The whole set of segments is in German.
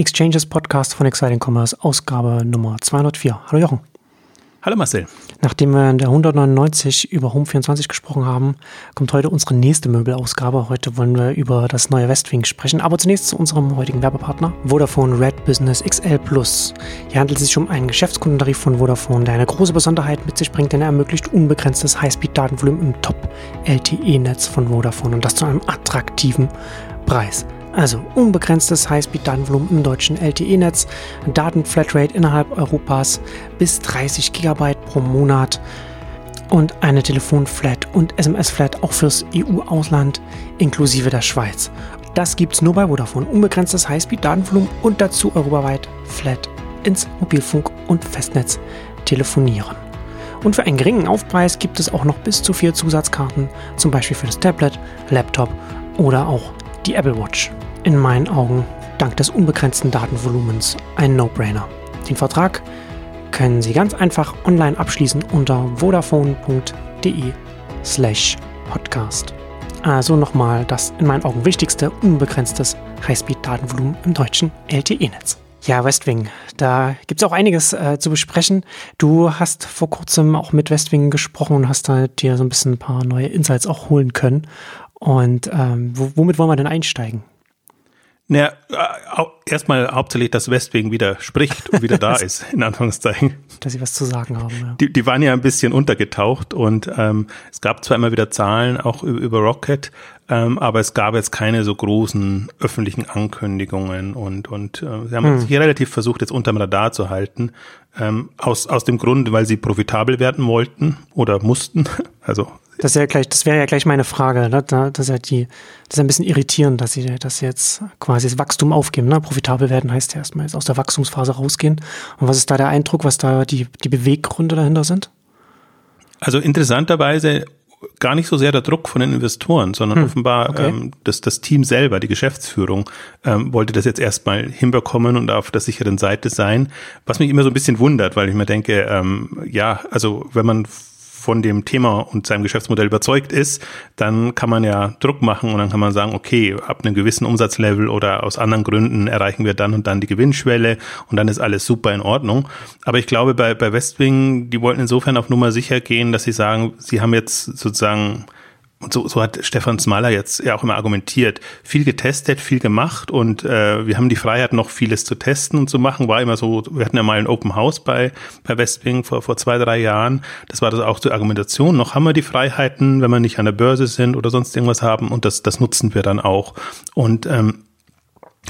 Exchanges Podcast von Exciting Commerce, Ausgabe Nummer 204. Hallo Jochen. Hallo Marcel. Nachdem wir in der 199 über Home24 gesprochen haben, kommt heute unsere nächste Möbelausgabe. Heute wollen wir über das neue Westwing sprechen, aber zunächst zu unserem heutigen Werbepartner, Vodafone Red Business XL Plus. Hier handelt es sich um einen Geschäftskundentarif von Vodafone, der eine große Besonderheit mit sich bringt, denn er ermöglicht unbegrenztes Highspeed-Datenvolumen im Top-LTE-Netz von Vodafone und das zu einem attraktiven Preis. Also unbegrenztes Highspeed-Datenvolumen im deutschen LTE-Netz, Datenflatrate innerhalb Europas bis 30 GB pro Monat und eine Telefonflat und SMS-Flat auch fürs EU-Ausland inklusive der Schweiz. Das gibt's nur bei Vodafone. Unbegrenztes Highspeed-Datenvolumen und dazu europaweit Flat ins Mobilfunk- und Festnetz telefonieren. Und für einen geringen Aufpreis gibt es auch noch bis zu vier Zusatzkarten, zum Beispiel für das Tablet, Laptop oder auch die Apple Watch. In meinen Augen dank des unbegrenzten Datenvolumens ein No-Brainer. Den Vertrag können Sie ganz einfach online abschließen unter vodafone.de slash podcast. Also nochmal das in meinen Augen wichtigste unbegrenztes Highspeed-Datenvolumen im deutschen LTE-Netz. Ja, Westwing, da gibt es auch einiges äh, zu besprechen. Du hast vor kurzem auch mit Westwing gesprochen und hast da dir so ein bisschen ein paar neue Insights auch holen können. Und ähm, womit wollen wir denn einsteigen? Naja, äh, erstmal hauptsächlich, dass Westwing wieder spricht und wieder da ist, in Anführungszeichen. Dass sie was zu sagen haben, ja. Die, die waren ja ein bisschen untergetaucht und ähm, es gab zwar immer wieder Zahlen, auch über, über Rocket, ähm, aber es gab jetzt keine so großen öffentlichen Ankündigungen und, und äh, sie haben hm. sich relativ versucht, jetzt unterm Radar zu halten, ähm, aus, aus dem Grund, weil sie profitabel werden wollten oder mussten. Also das, ist ja gleich, das wäre ja gleich meine Frage. Ne? Das ist ja die, das ist ein bisschen irritierend, dass sie das jetzt quasi das Wachstum aufgeben. Ne? Profitabel werden heißt ja erstmal jetzt aus der Wachstumsphase rausgehen. Und was ist da der Eindruck, was da die, die Beweggründe dahinter sind? Also interessanterweise gar nicht so sehr der Druck von den Investoren, sondern hm, offenbar okay. ähm, das, das Team selber, die Geschäftsführung, ähm, wollte das jetzt erstmal hinbekommen und auf der sicheren Seite sein. Was mich immer so ein bisschen wundert, weil ich mir denke, ähm, ja, also wenn man von dem Thema und seinem Geschäftsmodell überzeugt ist, dann kann man ja Druck machen und dann kann man sagen, okay, ab einem gewissen Umsatzlevel oder aus anderen Gründen erreichen wir dann und dann die Gewinnschwelle und dann ist alles super in Ordnung. Aber ich glaube, bei, bei Westwing, die wollten insofern auf Nummer sicher gehen, dass sie sagen, sie haben jetzt sozusagen und so, so hat Stefan Smaller jetzt ja auch immer argumentiert, viel getestet, viel gemacht und äh, wir haben die Freiheit, noch vieles zu testen und zu machen. War immer so, wir hatten ja mal ein Open House bei, bei Westwing vor, vor zwei, drei Jahren. Das war das auch zur Argumentation. Noch haben wir die Freiheiten, wenn wir nicht an der Börse sind oder sonst irgendwas haben und das, das nutzen wir dann auch. Und ähm,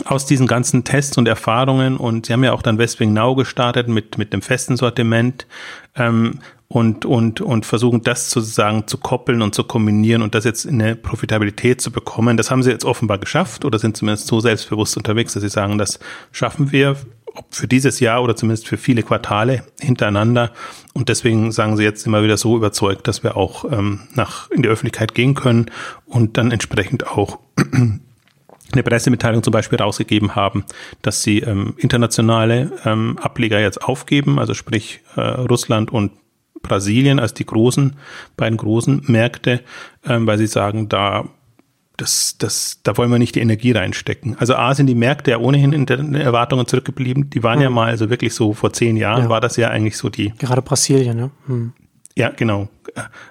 aus diesen ganzen Tests und Erfahrungen und sie haben ja auch dann Westwing Now gestartet mit mit dem festen Sortiment ähm, und, und, und versuchen das sozusagen zu koppeln und zu kombinieren und das jetzt in eine Profitabilität zu bekommen. Das haben sie jetzt offenbar geschafft oder sind zumindest so selbstbewusst unterwegs, dass sie sagen, das schaffen wir ob für dieses Jahr oder zumindest für viele Quartale hintereinander. Und deswegen sagen sie jetzt immer wieder so überzeugt, dass wir auch ähm, nach in die Öffentlichkeit gehen können und dann entsprechend auch eine Pressemitteilung zum Beispiel rausgegeben haben, dass sie ähm, internationale ähm, Ableger jetzt aufgeben, also sprich äh, Russland und Brasilien als die großen, beiden großen Märkte, ähm, weil sie sagen, da das, das, da wollen wir nicht die Energie reinstecken. Also A sind die Märkte ja ohnehin in den Erwartungen zurückgeblieben. Die waren hm. ja mal, also wirklich so vor zehn Jahren ja. war das ja eigentlich so die. Gerade Brasilien, ne? Hm. Ja, genau.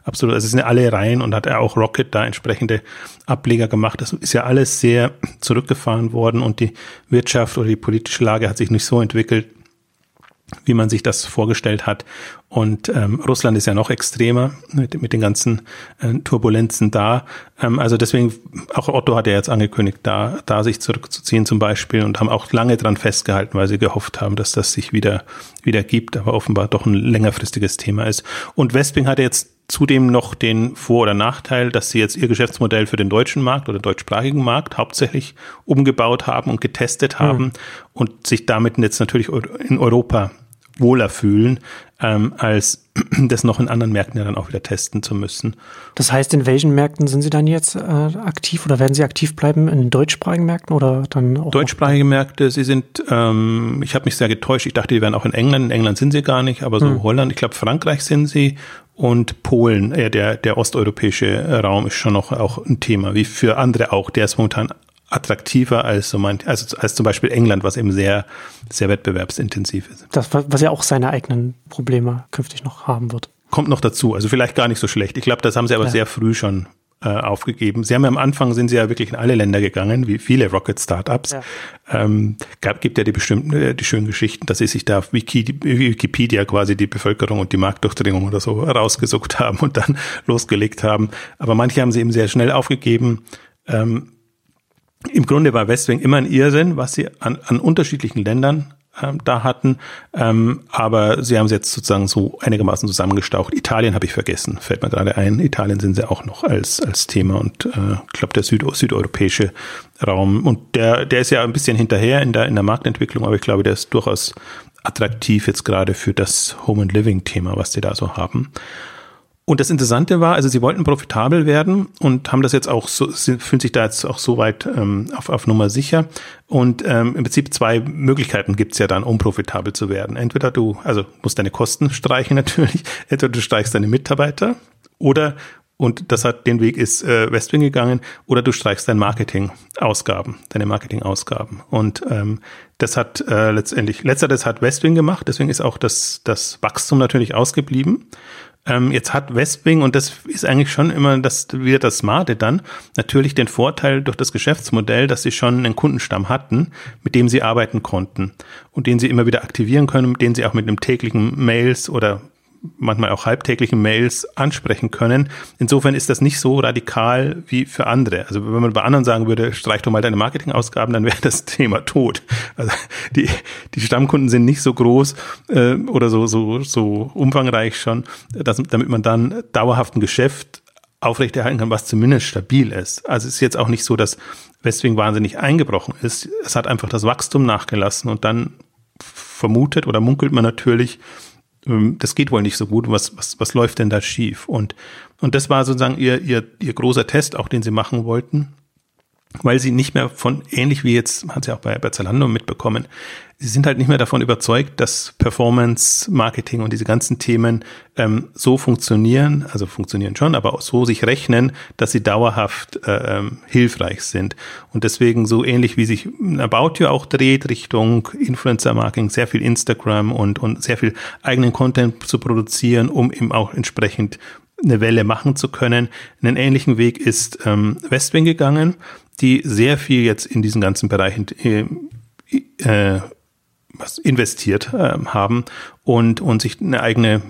Absolut. Also es sind ja alle rein und hat er auch Rocket da entsprechende Ableger gemacht. Das ist ja alles sehr zurückgefahren worden und die Wirtschaft oder die politische Lage hat sich nicht so entwickelt, wie man sich das vorgestellt hat. Und ähm, Russland ist ja noch extremer mit, mit den ganzen äh, Turbulenzen da. Ähm, also deswegen, auch Otto hat ja jetzt angekündigt, da, da sich zurückzuziehen zum Beispiel und haben auch lange dran festgehalten, weil sie gehofft haben, dass das sich wieder, wieder gibt, aber offenbar doch ein längerfristiges Thema ist. Und Westwing hatte jetzt zudem noch den Vor- oder Nachteil, dass sie jetzt ihr Geschäftsmodell für den deutschen Markt oder deutschsprachigen Markt hauptsächlich umgebaut haben und getestet haben mhm. und sich damit jetzt natürlich in Europa wohler fühlen, ähm, als das noch in anderen Märkten ja dann auch wieder testen zu müssen. Das heißt, in welchen Märkten sind Sie dann jetzt äh, aktiv oder werden Sie aktiv bleiben? In deutschsprachigen Märkten oder dann auch? Deutschsprachige Märkte, Sie sind, ähm, ich habe mich sehr getäuscht, ich dachte, die wären auch in England. In England sind sie gar nicht, aber so hm. Holland, ich glaube Frankreich sind sie und Polen, äh, der, der osteuropäische Raum ist schon noch auch ein Thema, wie für andere auch. Der ist momentan attraktiver als so man, also als zum Beispiel England, was eben sehr, sehr wettbewerbsintensiv ist. Das, was ja auch seine eigenen Probleme künftig noch haben wird. Kommt noch dazu, also vielleicht gar nicht so schlecht. Ich glaube, das haben sie aber ja. sehr früh schon äh, aufgegeben. Sie haben ja am Anfang sind sie ja wirklich in alle Länder gegangen, wie viele Rocket Startups. Ja. Ähm, gab, gibt ja die bestimmten, äh, die schönen Geschichten, dass sie sich da auf Wiki, Wikipedia quasi die Bevölkerung und die Marktdurchdringung oder so rausgesucht haben und dann losgelegt haben. Aber manche haben sie eben sehr schnell aufgegeben. Ähm, Im Grunde war Westwing immer ein Irrsinn, was sie an, an unterschiedlichen Ländern ähm, da hatten. Ähm, aber sie haben es jetzt sozusagen so einigermaßen zusammengestaucht. Italien habe ich vergessen, fällt mir gerade ein. Italien sind sie auch noch als, als Thema und äh, glaube der Süd südeuropäische Raum. Und der, der ist ja ein bisschen hinterher in der, in der Marktentwicklung, aber ich glaube, der ist durchaus attraktiv jetzt gerade für das Home and Living Thema, was die da so haben. Und das Interessante war, also sie wollten profitabel werden und haben das jetzt auch so, fühlen sich da jetzt auch so weit ähm, auf, auf Nummer sicher. Und ähm, im Prinzip zwei Möglichkeiten gibt's ja dann, um profitabel zu werden. Entweder du, also musst deine Kosten streichen natürlich, entweder du streichst deine Mitarbeiter oder und das hat den Weg ist äh, Westwing gegangen oder du streichst deine Marketing-Ausgaben, deine Marketing-Ausgaben. Und ähm, das hat äh, letztendlich, letzteres hat Westwing gemacht, deswegen ist auch das, das Wachstum natürlich ausgeblieben. Ähm, jetzt hat Westwing, und das ist eigentlich schon immer das, wieder das Smarte dann, natürlich den Vorteil durch das Geschäftsmodell, dass sie schon einen Kundenstamm hatten, mit dem sie arbeiten konnten und den sie immer wieder aktivieren können, mit denen sie auch mit einem täglichen Mails oder manchmal auch halbtäglichen Mails ansprechen können. Insofern ist das nicht so radikal wie für andere. Also wenn man bei anderen sagen würde, streich doch mal deine Marketingausgaben, dann wäre das Thema tot. Also die, die Stammkunden sind nicht so groß äh, oder so, so, so umfangreich schon, dass, damit man dann dauerhaft ein Geschäft aufrechterhalten kann, was zumindest stabil ist. Also es ist jetzt auch nicht so, dass Westwing wahnsinnig eingebrochen ist. Es hat einfach das Wachstum nachgelassen und dann vermutet oder munkelt man natürlich, das geht wohl nicht so gut. Was, was, was läuft denn da schief? Und, und das war sozusagen ihr, ihr, ihr großer Test, auch den sie machen wollten weil sie nicht mehr von, ähnlich wie jetzt, hat sie auch bei, bei Zalando mitbekommen, sie sind halt nicht mehr davon überzeugt, dass Performance, Marketing und diese ganzen Themen ähm, so funktionieren, also funktionieren schon, aber auch so sich rechnen, dass sie dauerhaft äh, ähm, hilfreich sind. Und deswegen so ähnlich wie sich About You auch dreht Richtung Influencer-Marketing, sehr viel Instagram und, und sehr viel eigenen Content zu produzieren, um eben auch entsprechend eine Welle machen zu können. Einen ähnlichen Weg ist ähm, Westwing gegangen die sehr viel jetzt in diesen ganzen Bereichen äh, äh, was investiert äh, haben und, und sich eine eigene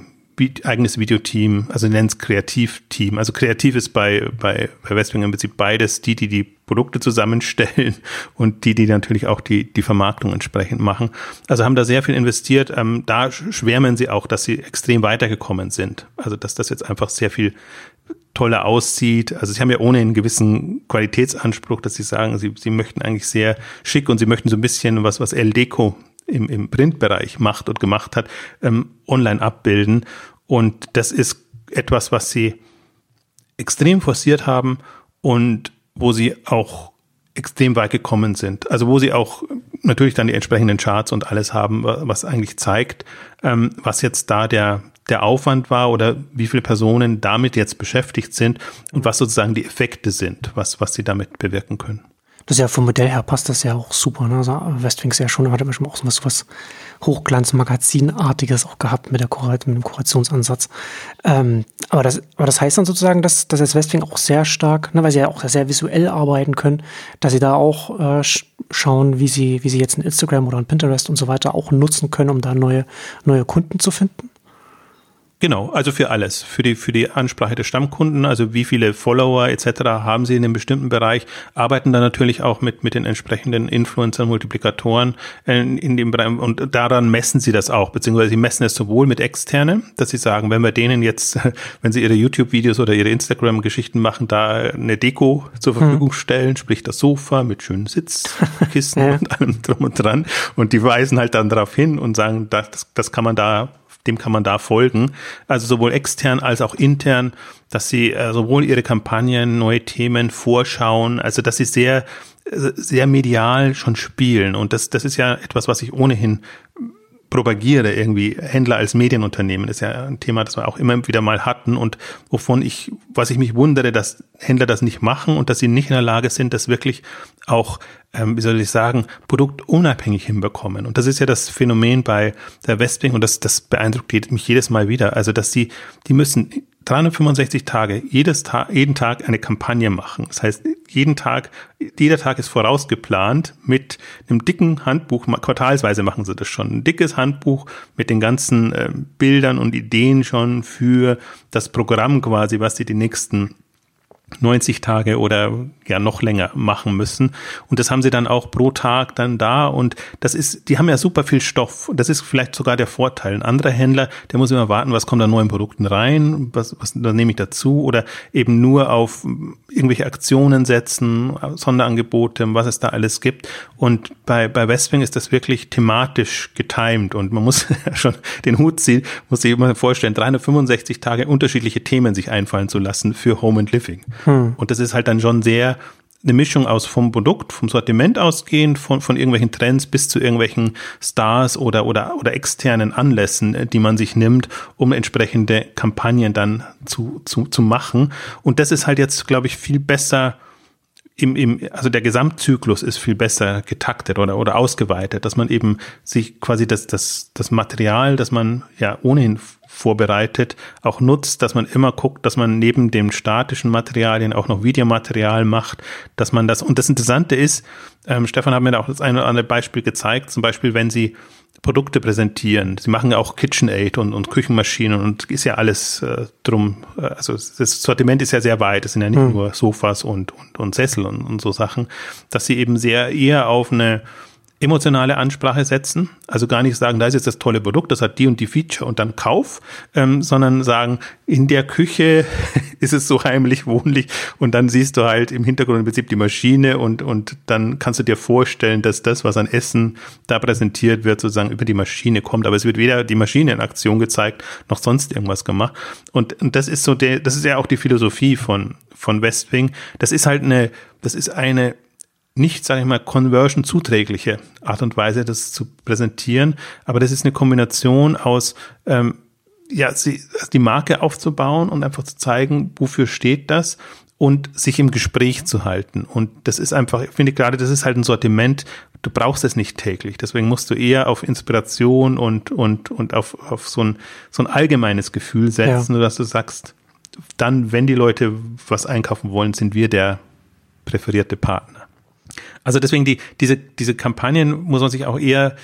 eigenes Videoteam, also nennt es Kreativteam. Also kreativ ist bei, bei, bei Westwing im Prinzip beides, die, die die Produkte zusammenstellen und die, die natürlich auch die, die Vermarktung entsprechend machen. Also haben da sehr viel investiert. Ähm, da schwärmen sie auch, dass sie extrem weitergekommen sind. Also dass das jetzt einfach sehr viel toller aussieht. Also sie haben ja ohne einen gewissen Qualitätsanspruch, dass sie sagen, sie, sie möchten eigentlich sehr schick und sie möchten so ein bisschen was, was El Deco im, im Printbereich macht und gemacht hat, ähm, online abbilden. Und das ist etwas, was sie extrem forciert haben und wo sie auch extrem weit gekommen sind. Also wo sie auch natürlich dann die entsprechenden Charts und alles haben, was eigentlich zeigt, ähm, was jetzt da der, der Aufwand war oder wie viele Personen damit jetzt beschäftigt sind und was sozusagen die Effekte sind, was, was sie damit bewirken können. Das ist ja vom Modell her passt das ja auch super. Ne? Also Westwing ist ja schon, hat schon auch so was, was Hochglanzmagazinartiges auch gehabt mit, der Kurat, mit dem Kurationsansatz. Ähm, aber, das, aber das heißt dann sozusagen, dass, dass jetzt Westwing auch sehr stark, ne, weil sie ja auch sehr visuell arbeiten können, dass sie da auch äh, schauen, wie sie, wie sie jetzt ein Instagram oder ein Pinterest und so weiter auch nutzen können, um da neue, neue Kunden zu finden. Genau, also für alles, für die für die Ansprache der Stammkunden, also wie viele Follower etc. haben sie in einem bestimmten Bereich, arbeiten dann natürlich auch mit mit den entsprechenden Influencern, Multiplikatoren in, in dem Bereich und daran messen sie das auch, beziehungsweise sie messen es sowohl mit externe, dass sie sagen, wenn wir denen jetzt, wenn sie ihre YouTube-Videos oder ihre Instagram-Geschichten machen, da eine Deko zur hm. Verfügung hm. stellen, sprich das Sofa mit schönen Sitzkissen ja. und allem drum und dran und die weisen halt dann darauf hin und sagen, das, das kann man da dem kann man da folgen. Also sowohl extern als auch intern, dass sie äh, sowohl ihre Kampagnen, neue Themen vorschauen, also dass sie sehr, sehr medial schon spielen. Und das, das ist ja etwas, was ich ohnehin propagiere, irgendwie Händler als Medienunternehmen. Ist ja ein Thema, das wir auch immer wieder mal hatten und wovon ich, was ich mich wundere, dass Händler das nicht machen und dass sie nicht in der Lage sind, das wirklich auch, ähm, wie soll ich sagen, produktunabhängig hinbekommen. Und das ist ja das Phänomen bei der Westwing und das, das beeindruckt mich jedes Mal wieder. Also, dass die, die müssen 365 Tage, jedes Tag, jeden Tag eine Kampagne machen. Das heißt, jeden Tag, jeder Tag ist vorausgeplant mit einem dicken Handbuch, quartalsweise machen sie das schon, ein dickes Handbuch mit den ganzen äh, Bildern und Ideen schon für das Programm quasi, was sie die nächsten 90 Tage oder ja noch länger machen müssen. Und das haben sie dann auch pro Tag dann da. Und das ist, die haben ja super viel Stoff. Das ist vielleicht sogar der Vorteil. Ein anderer Händler, der muss immer warten, was kommt an neuen Produkten rein, was, was da nehme ich dazu oder eben nur auf irgendwelche Aktionen setzen, Sonderangebote, was es da alles gibt. Und bei, bei Westwing ist das wirklich thematisch getimed und man muss schon den Hut ziehen, muss sich immer vorstellen, 365 Tage unterschiedliche Themen sich einfallen zu lassen für Home and Living. Hm. Und das ist halt dann schon sehr eine Mischung aus vom Produkt, vom Sortiment ausgehend, von, von irgendwelchen Trends bis zu irgendwelchen Stars oder, oder, oder externen Anlässen, äh, die man sich nimmt, um entsprechende Kampagnen dann zu, zu, zu machen. Und das ist halt jetzt, glaube ich, viel besser im, im, also der Gesamtzyklus ist viel besser getaktet oder, oder ausgeweitet, dass man eben sich quasi das, das, das Material, das man ja ohnehin vorbereitet, auch nutzt, dass man immer guckt, dass man neben dem statischen Materialien auch noch Videomaterial macht, dass man das, und das Interessante ist, ähm, Stefan hat mir da auch das eine oder andere Beispiel gezeigt, zum Beispiel, wenn Sie Produkte präsentieren. Sie machen ja auch KitchenAid und, und Küchenmaschinen und ist ja alles äh, drum. Äh, also das Sortiment ist ja sehr weit. Es sind ja nicht hm. nur Sofas und, und, und Sessel und, und so Sachen, dass sie eben sehr eher auf eine emotionale Ansprache setzen. Also gar nicht sagen, da ist jetzt das tolle Produkt, das hat die und die Feature und dann Kauf, ähm, sondern sagen, in der Küche ist es so heimlich, wohnlich und dann siehst du halt im Hintergrund im Prinzip die Maschine und, und dann kannst du dir vorstellen, dass das, was an Essen da präsentiert wird, sozusagen über die Maschine kommt. Aber es wird weder die Maschine in Aktion gezeigt, noch sonst irgendwas gemacht. Und, und das ist so der, das ist ja auch die Philosophie von, von Westwing. Das ist halt eine, das ist eine nicht, sage ich mal, conversion zuträgliche Art und Weise, das zu präsentieren. Aber das ist eine Kombination aus, ähm, ja, sie, die Marke aufzubauen und einfach zu zeigen, wofür steht das und sich im Gespräch zu halten. Und das ist einfach, ich finde gerade, das ist halt ein Sortiment, du brauchst es nicht täglich. Deswegen musst du eher auf Inspiration und, und, und auf, auf so ein, so ein allgemeines Gefühl setzen, ja. dass du sagst, dann, wenn die Leute was einkaufen wollen, sind wir der präferierte Partner. Also deswegen die, diese, diese Kampagnen muss man sich auch eher,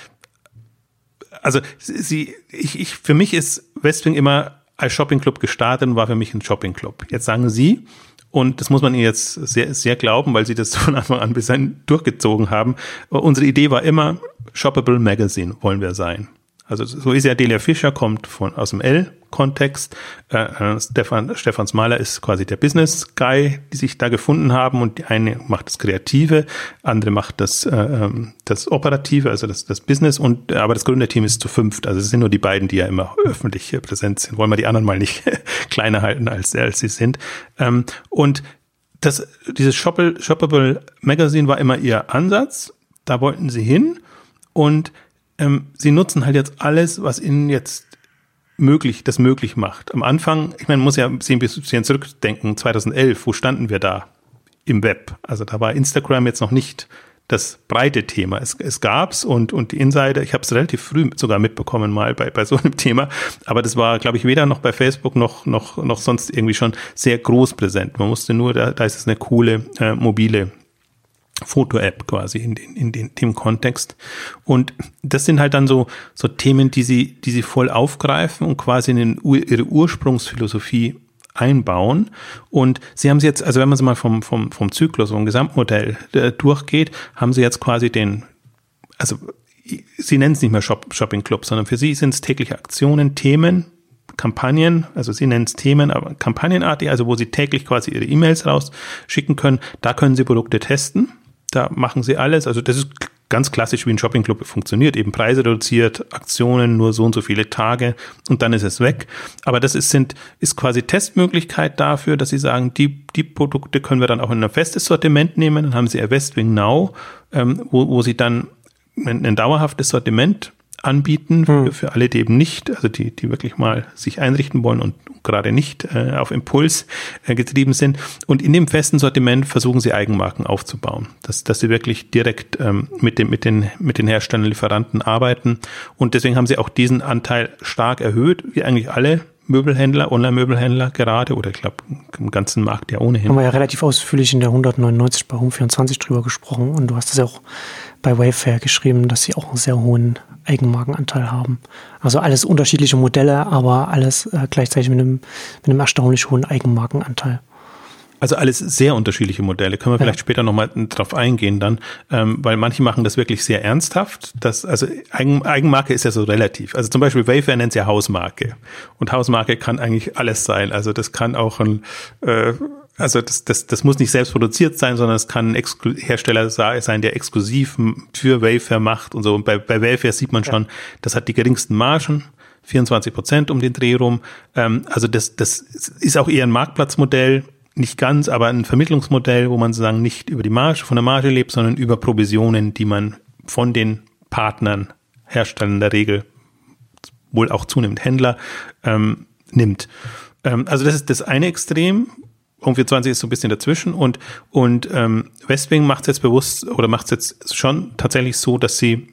also sie, ich, ich, für mich ist Westwing immer als Shoppingclub gestartet und war für mich ein Shoppingclub. Jetzt sagen Sie, und das muss man ihnen jetzt sehr, sehr glauben, weil sie das von Anfang an bis dahin durchgezogen haben. Unsere Idee war immer, Shoppable Magazine wollen wir sein. Also so ist ja Delia Fischer, kommt von, aus dem L-Kontext. Äh, äh, Stefan, Stefans Maler ist quasi der Business-Guy, die sich da gefunden haben und die eine macht das Kreative, andere macht das, äh, ähm, das Operative, also das, das Business und aber das Gründerteam ist zu fünft. Also es sind nur die beiden, die ja immer öffentlich präsent sind. Wollen wir die anderen mal nicht kleiner halten, als, als sie sind. Ähm, und das, dieses Shoppable, Shoppable Magazine war immer ihr Ansatz. Da wollten sie hin und ähm, sie nutzen halt jetzt alles, was ihnen jetzt möglich, das möglich macht. Am Anfang, ich meine, man muss ja ein bisschen zurückdenken, 2011, wo standen wir da im Web? Also da war Instagram jetzt noch nicht das breite Thema. Es, es gab's und, und die Insider, ich habe es relativ früh sogar mitbekommen mal bei, bei so einem Thema, aber das war, glaube ich, weder noch bei Facebook noch, noch, noch sonst irgendwie schon sehr groß präsent. Man musste nur, da, da ist es eine coole äh, mobile Foto-App quasi in, den, in den, dem Kontext. Und das sind halt dann so, so Themen, die sie, die sie voll aufgreifen und quasi in den, ihre Ursprungsphilosophie einbauen. Und sie haben sie jetzt, also wenn man es mal vom, vom, vom Zyklus, vom Gesamtmodell äh, durchgeht, haben sie jetzt quasi den, also sie nennen es nicht mehr Shop, Shopping Club, sondern für sie sind es tägliche Aktionen, Themen, Kampagnen, also sie nennen es Themen, aber kampagnenartig, also wo sie täglich quasi ihre E-Mails rausschicken können. Da können sie Produkte testen da machen sie alles. Also das ist ganz klassisch, wie ein Shoppingclub funktioniert. Eben Preise reduziert, Aktionen, nur so und so viele Tage und dann ist es weg. Aber das ist, sind, ist quasi Testmöglichkeit dafür, dass sie sagen, die, die Produkte können wir dann auch in ein festes Sortiment nehmen. Dann haben sie ihr Westwing Now, ähm, wo, wo sie dann ein, ein dauerhaftes Sortiment anbieten für, hm. für alle, die eben nicht, also die, die wirklich mal sich einrichten wollen und gerade nicht äh, auf Impuls äh, getrieben sind. Und in dem festen Sortiment versuchen sie Eigenmarken aufzubauen, dass, dass sie wirklich direkt ähm, mit, dem, mit, den, mit den Herstellern, Lieferanten arbeiten. Und deswegen haben sie auch diesen Anteil stark erhöht, wie eigentlich alle Möbelhändler, Online-Möbelhändler gerade oder ich glaube im ganzen Markt ja ohnehin. Haben wir ja relativ ausführlich in der 199 bei Home24 drüber gesprochen und du hast es ja auch bei Wayfair geschrieben, dass sie auch einen sehr hohen Eigenmarkenanteil haben. Also alles unterschiedliche Modelle, aber alles äh, gleichzeitig mit einem, mit einem erstaunlich hohen Eigenmarkenanteil. Also alles sehr unterschiedliche Modelle. Können wir vielleicht ja. später nochmal drauf eingehen dann, ähm, weil manche machen das wirklich sehr ernsthaft. Das, also Eigen, Eigenmarke ist ja so relativ. Also zum Beispiel Wayfair nennt es ja Hausmarke. Und Hausmarke kann eigentlich alles sein. Also das kann auch ein, äh, also das, das, das muss nicht selbst produziert sein, sondern es kann ein Exklu Hersteller sein, der exklusiv für Wayfair macht und so. Und bei, bei Wayfair sieht man schon, das hat die geringsten Margen. 24 Prozent um den Dreh rum. Ähm, also das, das ist auch eher ein Marktplatzmodell nicht ganz, aber ein Vermittlungsmodell, wo man sozusagen nicht über die Marge, von der Marge lebt, sondern über Provisionen, die man von den Partnern, Herstellern in der Regel, wohl auch zunehmend Händler, ähm, nimmt. Ähm, also das ist das eine Extrem. Um 420 ist so ein bisschen dazwischen und, und ähm, Westwing macht es jetzt bewusst oder macht es jetzt schon tatsächlich so, dass sie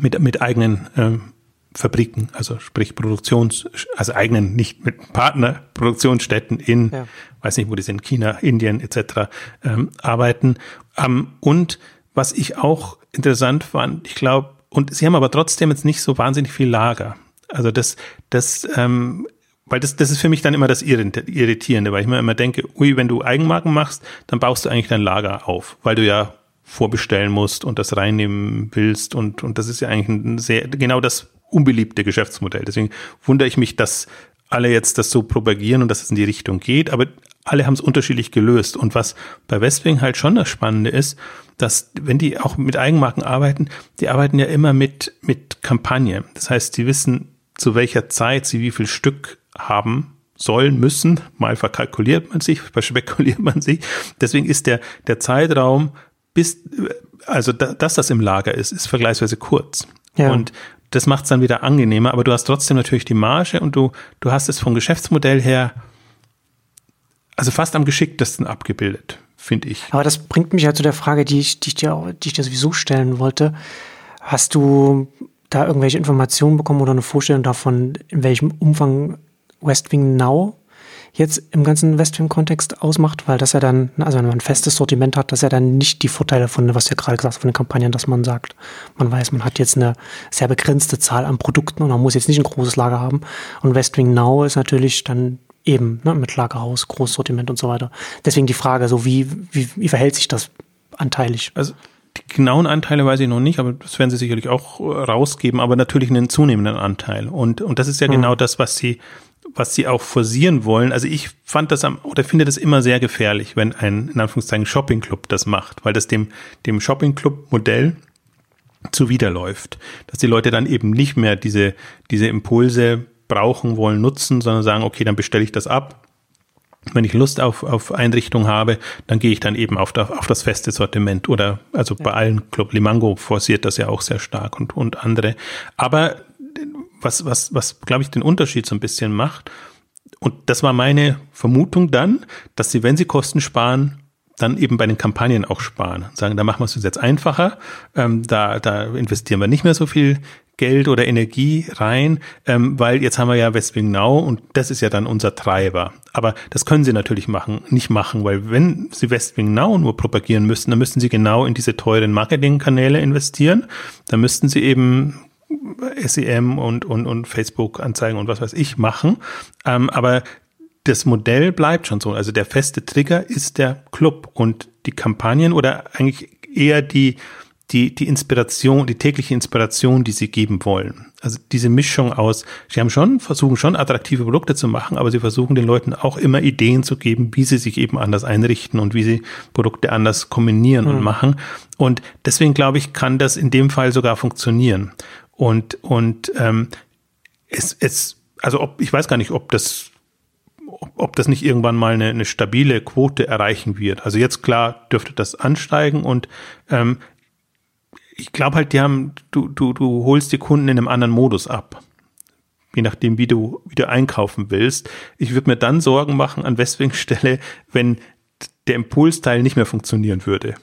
mit, mit eigenen ähm, Fabriken, also sprich Produktions, also eigenen, nicht mit Partnerproduktionsstätten in, ja. weiß nicht, wo die sind, China, Indien etc. Ähm, arbeiten. Ähm, und was ich auch interessant fand, ich glaube, und sie haben aber trotzdem jetzt nicht so wahnsinnig viel Lager. Also das, das, ähm, weil das, das ist für mich dann immer das Irritierende, weil ich mir immer denke, ui, wenn du Eigenmarken machst, dann baust du eigentlich dein Lager auf, weil du ja vorbestellen musst und das reinnehmen willst und, und das ist ja eigentlich ein sehr, genau das unbeliebte Geschäftsmodell. Deswegen wundere ich mich, dass alle jetzt das so propagieren und dass es in die Richtung geht, aber alle haben es unterschiedlich gelöst. Und was bei Westwing halt schon das Spannende ist, dass wenn die auch mit Eigenmarken arbeiten, die arbeiten ja immer mit, mit Kampagne. Das heißt, sie wissen, zu welcher Zeit sie wie viel Stück haben sollen, müssen. Mal verkalkuliert man sich, verspekuliert man sich. Deswegen ist der, der Zeitraum bis, also da, dass das im Lager ist, ist vergleichsweise kurz. Ja. Und das macht es dann wieder angenehmer, aber du hast trotzdem natürlich die Marge und du, du hast es vom Geschäftsmodell her also fast am geschicktesten abgebildet, finde ich. Aber das bringt mich ja zu der Frage, die ich, die ich, dir, die ich dir sowieso stellen wollte. Hast du da irgendwelche Informationen bekommen oder eine Vorstellung davon, in welchem Umfang Westwing Now jetzt im ganzen Westfilm-Kontext ausmacht, weil das ja dann, also wenn man ein festes Sortiment hat, das ja dann nicht die Vorteile von, was du ja gerade gesagt hast, von den Kampagnen, dass man sagt, man weiß, man hat jetzt eine sehr begrenzte Zahl an Produkten und man muss jetzt nicht ein großes Lager haben. Und Westwing Now ist natürlich dann eben ne, mit Lagerhaus, Großsortiment und so weiter. Deswegen die Frage, so wie, wie, wie verhält sich das anteilig? Also die genauen Anteile weiß ich noch nicht, aber das werden sie sicherlich auch rausgeben, aber natürlich einen zunehmenden Anteil. Und, und das ist ja mhm. genau das, was sie was sie auch forcieren wollen. Also ich fand das am, oder finde das immer sehr gefährlich, wenn ein, in Anführungszeichen, Shopping-Club das macht, weil das dem, dem Shopping-Club-Modell zuwiderläuft. Dass die Leute dann eben nicht mehr diese, diese Impulse brauchen wollen, nutzen, sondern sagen, okay, dann bestelle ich das ab. Wenn ich Lust auf, auf Einrichtung habe, dann gehe ich dann eben auf, das, auf das feste Sortiment oder also ja. bei allen Club Limango forciert das ja auch sehr stark und, und andere. Aber was, was, was glaube ich, den Unterschied so ein bisschen macht. Und das war meine Vermutung dann, dass sie, wenn sie Kosten sparen, dann eben bei den Kampagnen auch sparen. Sagen, da machen wir es uns jetzt einfacher, ähm, da, da investieren wir nicht mehr so viel Geld oder Energie rein, ähm, weil jetzt haben wir ja Westwing Now und das ist ja dann unser Treiber. Aber das können sie natürlich machen, nicht machen, weil wenn sie Westwing Now nur propagieren müssten, dann müssten sie genau in diese teuren Marketingkanäle investieren. Dann müssten sie eben SEM und, und, und Facebook-Anzeigen und was weiß ich machen. Ähm, aber das Modell bleibt schon so. Also der feste Trigger ist der Club und die Kampagnen oder eigentlich eher die, die, die Inspiration, die tägliche Inspiration, die sie geben wollen. Also diese Mischung aus, sie haben schon, versuchen schon attraktive Produkte zu machen, aber sie versuchen den Leuten auch immer Ideen zu geben, wie sie sich eben anders einrichten und wie sie Produkte anders kombinieren mhm. und machen. Und deswegen glaube ich, kann das in dem Fall sogar funktionieren. Und, und ähm, es, es, also ob, ich weiß gar nicht, ob das, ob, ob das nicht irgendwann mal eine, eine stabile Quote erreichen wird. Also jetzt klar dürfte das ansteigen und ähm, ich glaube halt, die haben, du, du, du holst die Kunden in einem anderen Modus ab. Je nachdem, wie du, wie du einkaufen willst. Ich würde mir dann Sorgen machen an Westwings Stelle, wenn der Impulsteil nicht mehr funktionieren würde.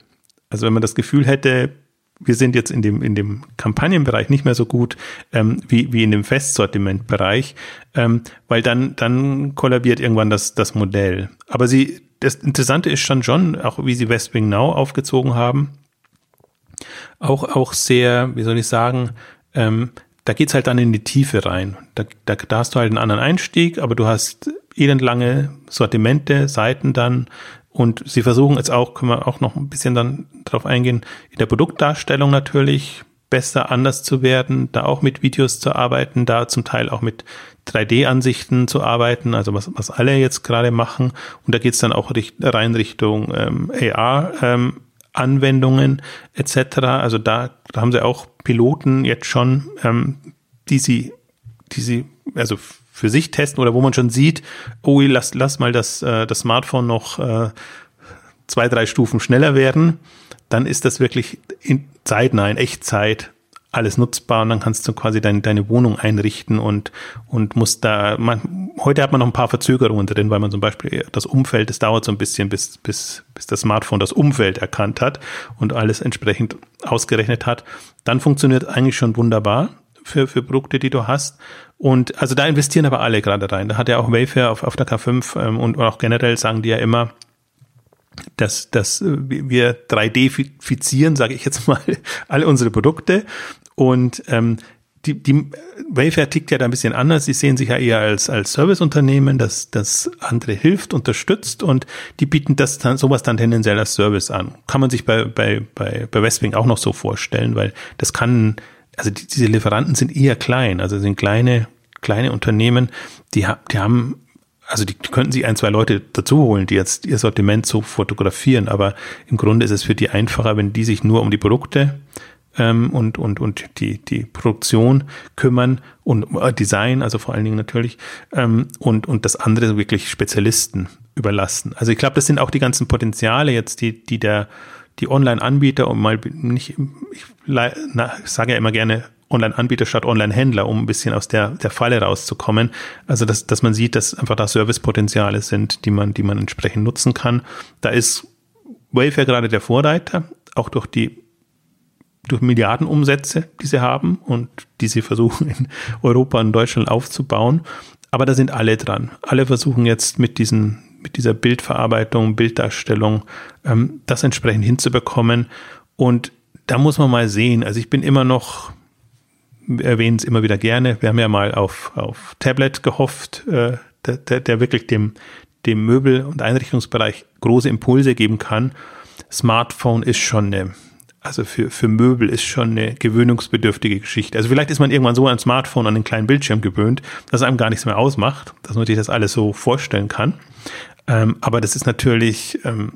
Also wenn man das Gefühl hätte, wir sind jetzt in dem, in dem Kampagnenbereich nicht mehr so gut ähm, wie, wie in dem Festsortimentbereich, ähm, weil dann, dann kollabiert irgendwann das, das Modell. Aber sie, das Interessante ist schon schon, auch wie sie Westwing Now aufgezogen haben, auch, auch sehr, wie soll ich sagen, ähm, da geht's halt dann in die Tiefe rein. Da, da, da hast du halt einen anderen Einstieg, aber du hast elendlange Sortimente, Seiten dann, und sie versuchen jetzt auch, können wir auch noch ein bisschen dann drauf eingehen, in der Produktdarstellung natürlich besser, anders zu werden, da auch mit Videos zu arbeiten, da zum Teil auch mit 3D-Ansichten zu arbeiten, also was, was alle jetzt gerade machen. Und da geht's dann auch richt, rein Richtung ähm, AR. Ähm, Anwendungen etc. Also da, da haben sie auch Piloten jetzt schon, ähm, die sie, die sie, also für sich testen oder wo man schon sieht, oh, lass, lass mal das, äh, das Smartphone noch äh, zwei, drei Stufen schneller werden, dann ist das wirklich in zeitnah, in Echtzeit alles nutzbar und dann kannst du quasi deine, deine Wohnung einrichten und, und musst da, man, heute hat man noch ein paar Verzögerungen drin, weil man zum Beispiel das Umfeld, es dauert so ein bisschen, bis, bis, bis das Smartphone das Umfeld erkannt hat und alles entsprechend ausgerechnet hat. Dann funktioniert eigentlich schon wunderbar für, für Produkte, die du hast. Und also da investieren aber alle gerade rein. Da hat ja auch Wayfair auf, auf der K5 ähm, und auch generell sagen die ja immer, dass, dass wir 3D-fizieren, sage ich jetzt mal, alle unsere Produkte. Und ähm, die, die Wayfair tickt ja da ein bisschen anders. Sie sehen sich ja eher als, als Serviceunternehmen, das, das andere hilft, unterstützt und die bieten das dann, sowas dann tendenziell als Service an. Kann man sich bei, bei, bei, bei Westwing auch noch so vorstellen, weil das kann also die, diese Lieferanten sind eher klein, also sind kleine, kleine Unternehmen, die, die haben, also die, könnten sich ein, zwei Leute dazu holen, die jetzt ihr Sortiment so fotografieren, aber im Grunde ist es für die einfacher, wenn die sich nur um die Produkte ähm, und, und, und die, die Produktion kümmern und äh, Design, also vor allen Dingen natürlich, ähm, und, und das andere wirklich Spezialisten überlassen. Also ich glaube, das sind auch die ganzen Potenziale jetzt, die, die der die Online-Anbieter und mal nicht, ich, na, sage ja immer gerne Online-Anbieter statt Online-Händler, um ein bisschen aus der, der Falle rauszukommen. Also, dass, dass man sieht, dass einfach da Servicepotenziale sind, die man, die man entsprechend nutzen kann. Da ist Wayfair gerade der Vorreiter, auch durch die durch Milliardenumsätze, die sie haben und die sie versuchen in Europa und Deutschland aufzubauen. Aber da sind alle dran. Alle versuchen jetzt mit diesen mit dieser Bildverarbeitung, Bilddarstellung, ähm, das entsprechend hinzubekommen. Und da muss man mal sehen. Also ich bin immer noch, erwähne es immer wieder gerne, wir haben ja mal auf, auf Tablet gehofft, äh, der, der, der wirklich dem, dem Möbel- und Einrichtungsbereich große Impulse geben kann. Smartphone ist schon eine, also für, für Möbel ist schon eine gewöhnungsbedürftige Geschichte. Also vielleicht ist man irgendwann so an Smartphone, an den kleinen Bildschirm gewöhnt, dass es einem gar nichts mehr ausmacht, dass man sich das alles so vorstellen kann. Ähm, aber das ist natürlich ähm,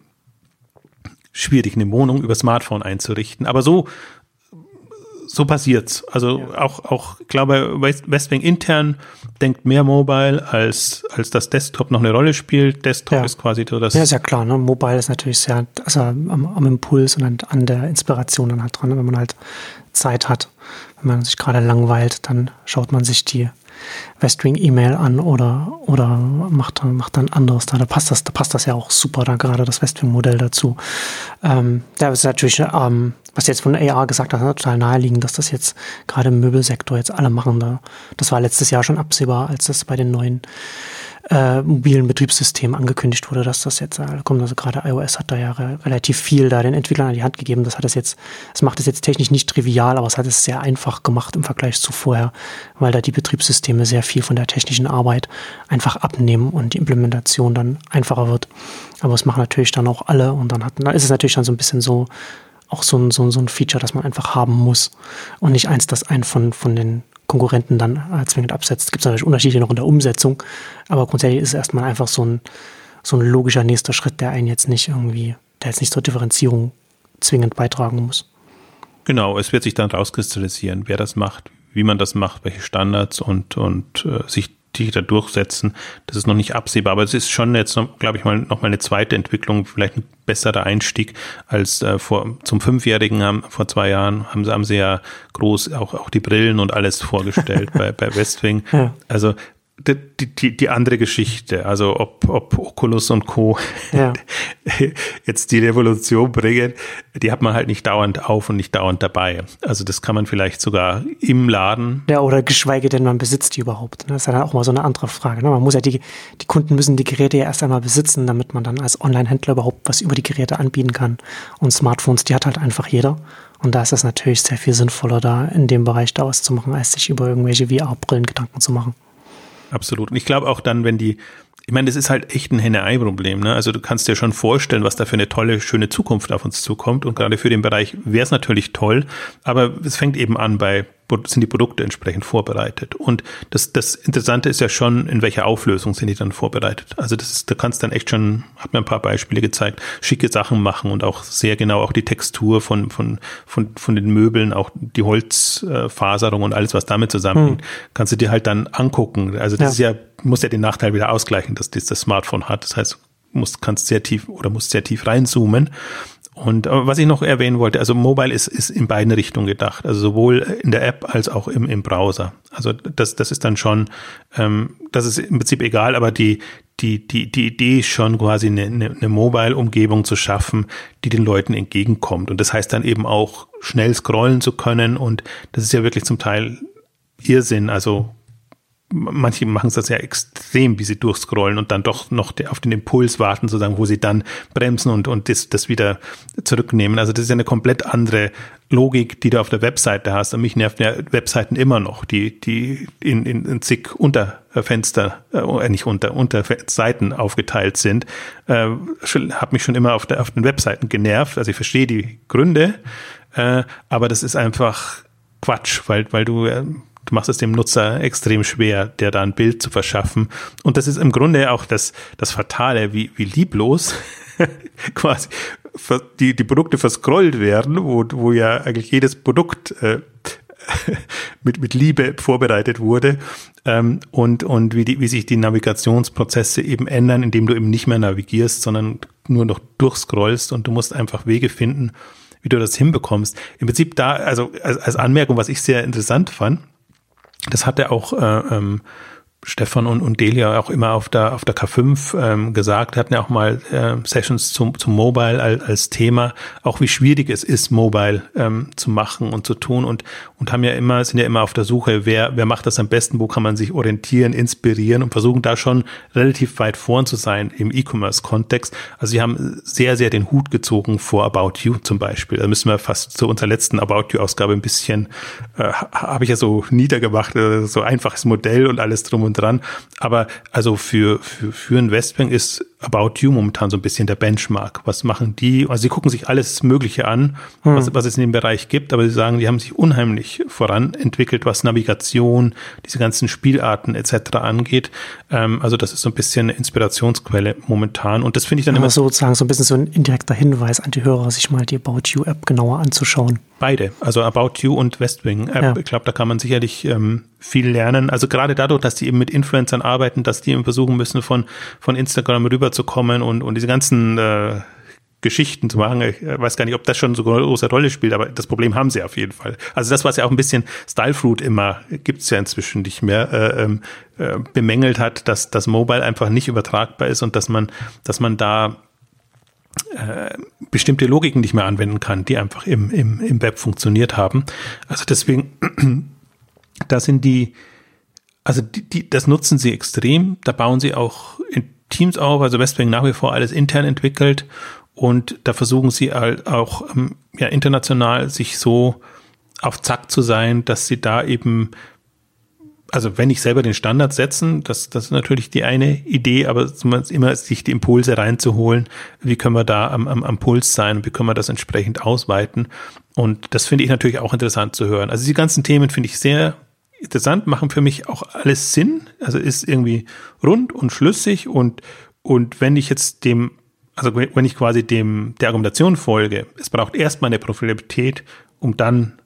schwierig, eine Wohnung über Smartphone einzurichten. Aber so, so passiert's. Also ja. auch, auch, ich glaube, Westwing intern denkt mehr Mobile, als, als das Desktop noch eine Rolle spielt. Desktop ja. ist quasi so das. Ja, ist ja klar, ne? Mobile ist natürlich sehr, also am, am Impuls und an der Inspiration dann halt dran, wenn man halt Zeit hat. Wenn man sich gerade langweilt, dann schaut man sich die Westwing-E-Mail an oder, oder macht, macht dann anderes da. Da passt das, da passt das ja auch super, da gerade das Westwing-Modell dazu. Ähm, da ist natürlich, ähm, was jetzt von AR gesagt hat, total naheliegend, dass das jetzt gerade im Möbelsektor jetzt alle machen. Da. Das war letztes Jahr schon absehbar, als das bei den neuen äh, mobilen Betriebssystem angekündigt wurde, dass das jetzt äh, kommt. Also gerade iOS hat da ja re relativ viel da den Entwicklern an die Hand gegeben. Das hat es jetzt, es macht es jetzt technisch nicht trivial, aber es hat es sehr einfach gemacht im Vergleich zu vorher, weil da die Betriebssysteme sehr viel von der technischen Arbeit einfach abnehmen und die Implementation dann einfacher wird. Aber es machen natürlich dann auch alle und dann hat, dann ist es natürlich dann so ein bisschen so, auch so ein, so, so ein Feature, das man einfach haben muss und nicht eins, das einen von, von den Konkurrenten dann äh, zwingend absetzt. Es gibt natürlich Unterschiede noch in der Umsetzung, aber grundsätzlich ist es erstmal einfach so ein, so ein logischer nächster Schritt, der einen jetzt nicht irgendwie, der jetzt nicht zur Differenzierung zwingend beitragen muss. Genau, es wird sich dann rauskristallisieren, wer das macht, wie man das macht, welche Standards und, und äh, sich die da durchsetzen. Das ist noch nicht absehbar, aber es ist schon jetzt, glaube ich mal, noch mal eine zweite Entwicklung, vielleicht ein besserer Einstieg als äh, vor zum Fünfjährigen haben, vor zwei Jahren haben sie, haben sie ja groß auch, auch die Brillen und alles vorgestellt bei, bei Westwing. Ja. Also die, die, die andere Geschichte, also ob, ob Oculus und Co. Ja. jetzt die Revolution bringen, die hat man halt nicht dauernd auf und nicht dauernd dabei. Also das kann man vielleicht sogar im Laden. Ja, oder geschweige denn, man besitzt die überhaupt. Ne? Das ist ja dann auch mal so eine andere Frage. Ne? Man muss ja die, die Kunden müssen die Geräte ja erst einmal besitzen, damit man dann als Online-Händler überhaupt was über die Geräte anbieten kann. Und Smartphones, die hat halt einfach jeder. Und da ist es natürlich sehr viel sinnvoller, da in dem Bereich da was zu machen, als sich über irgendwelche VR-Brillen Gedanken zu machen absolut. Und ich glaube auch dann, wenn die, ich meine, das ist halt echt ein Henne-Ei-Problem. Ne? Also du kannst dir schon vorstellen, was da für eine tolle, schöne Zukunft auf uns zukommt. Und gerade für den Bereich wäre es natürlich toll. Aber es fängt eben an bei sind die Produkte entsprechend vorbereitet. Und das, das Interessante ist ja schon, in welcher Auflösung sind die dann vorbereitet. Also das ist, da kannst dann echt schon, hat mir ein paar Beispiele gezeigt, schicke Sachen machen und auch sehr genau auch die Textur von, von, von, von den Möbeln, auch die Holzfaserung und alles, was damit zusammenhängt, hm. kannst du dir halt dann angucken. Also das ja. ist ja, muss ja den Nachteil wieder ausgleichen, dass das, das Smartphone hat. Das heißt, musst, kannst sehr tief oder musst sehr tief reinzoomen und was ich noch erwähnen wollte, also Mobile ist, ist in beiden Richtungen gedacht, also sowohl in der App als auch im, im Browser. Also das, das ist dann schon, ähm, das ist im Prinzip egal, aber die, die, die, die Idee ist schon quasi eine, eine, eine Mobile-Umgebung zu schaffen, die den Leuten entgegenkommt. Und das heißt dann eben auch schnell scrollen zu können und das ist ja wirklich zum Teil Irrsinn, also manche machen es das ja extrem, wie sie durchscrollen und dann doch noch auf den Impuls warten, sozusagen, wo sie dann bremsen und, und das, das wieder zurücknehmen. Also das ist ja eine komplett andere Logik, die du auf der Webseite hast. Und mich nervt ja Webseiten immer noch, die, die in, in, in zig Unterfenster, äh, nicht unter, Unterseiten aufgeteilt sind. Äh, hat mich schon immer auf, der, auf den Webseiten genervt. Also ich verstehe die Gründe, äh, aber das ist einfach Quatsch, weil, weil du äh, Du machst es dem Nutzer extrem schwer, der da ein Bild zu verschaffen. Und das ist im Grunde auch das, das Fatale, wie, wie lieblos quasi die, die Produkte verscrollt werden, wo, wo ja eigentlich jedes Produkt äh, mit, mit Liebe vorbereitet wurde ähm, und, und wie, die, wie sich die Navigationsprozesse eben ändern, indem du eben nicht mehr navigierst, sondern nur noch durchscrollst und du musst einfach Wege finden, wie du das hinbekommst. Im Prinzip da, also als, als Anmerkung, was ich sehr interessant fand, das hat er auch äh, ähm, Stefan und, und Delia auch immer auf der, auf der K5 ähm, gesagt, hatten ja auch mal äh, Sessions zum, zum Mobile als, als Thema, auch wie schwierig es ist, Mobile ähm, zu machen und zu tun und, und haben ja immer, sind ja immer auf der Suche, wer, wer macht das am besten, wo kann man sich orientieren, inspirieren und versuchen da schon relativ weit vorn zu sein im E-Commerce-Kontext. Also sie haben sehr, sehr den Hut gezogen vor About You zum Beispiel. Da müssen wir fast zu unserer letzten About You-Ausgabe ein bisschen, äh, habe ich ja so niedergemacht, äh, so einfaches Modell und alles drum und dran. Aber also für, für, für ein Westbank ist About You momentan so ein bisschen der Benchmark. Was machen die? Also sie gucken sich alles Mögliche an, hm. was, was es in dem Bereich gibt, aber sie sagen, die haben sich unheimlich voranentwickelt, was Navigation, diese ganzen Spielarten etc. angeht. Ähm, also das ist so ein bisschen eine Inspirationsquelle momentan. Und das finde ich dann ja, immer. Sozusagen so ein bisschen so ein indirekter Hinweis an die Hörer, sich mal die About You App genauer anzuschauen. Beide, also About You und Westwing App. Ja. Ich glaube, da kann man sicherlich ähm, viel lernen. Also gerade dadurch, dass die eben mit Influencern arbeiten, dass die eben versuchen müssen, von, von Instagram rüberzukommen und, und diese ganzen äh, Geschichten zu machen. Ich weiß gar nicht, ob das schon so eine große Rolle spielt, aber das Problem haben sie auf jeden Fall. Also das, was ja auch ein bisschen Stylefruit immer, gibt's ja inzwischen nicht mehr, äh, ähm, äh, bemängelt hat, dass das Mobile einfach nicht übertragbar ist und dass man, dass man da äh, bestimmte Logiken nicht mehr anwenden kann, die einfach im, im, im Web funktioniert haben. Also deswegen, da sind die, also die, die, das nutzen sie extrem. Da bauen sie auch in Teams auf. Also Westwing nach wie vor alles intern entwickelt und da versuchen sie auch ähm, ja, international sich so auf Zack zu sein, dass sie da eben also wenn ich selber den Standard setzen, das, das ist natürlich die eine Idee, aber immer sich die Impulse reinzuholen, wie können wir da am, am, am Puls sein, wie können wir das entsprechend ausweiten. Und das finde ich natürlich auch interessant zu hören. Also die ganzen Themen finde ich sehr interessant, machen für mich auch alles Sinn. Also ist irgendwie rund und schlüssig und, und wenn ich jetzt dem, also wenn ich quasi dem, der Argumentation folge, es braucht erstmal eine Profitabilität, um dann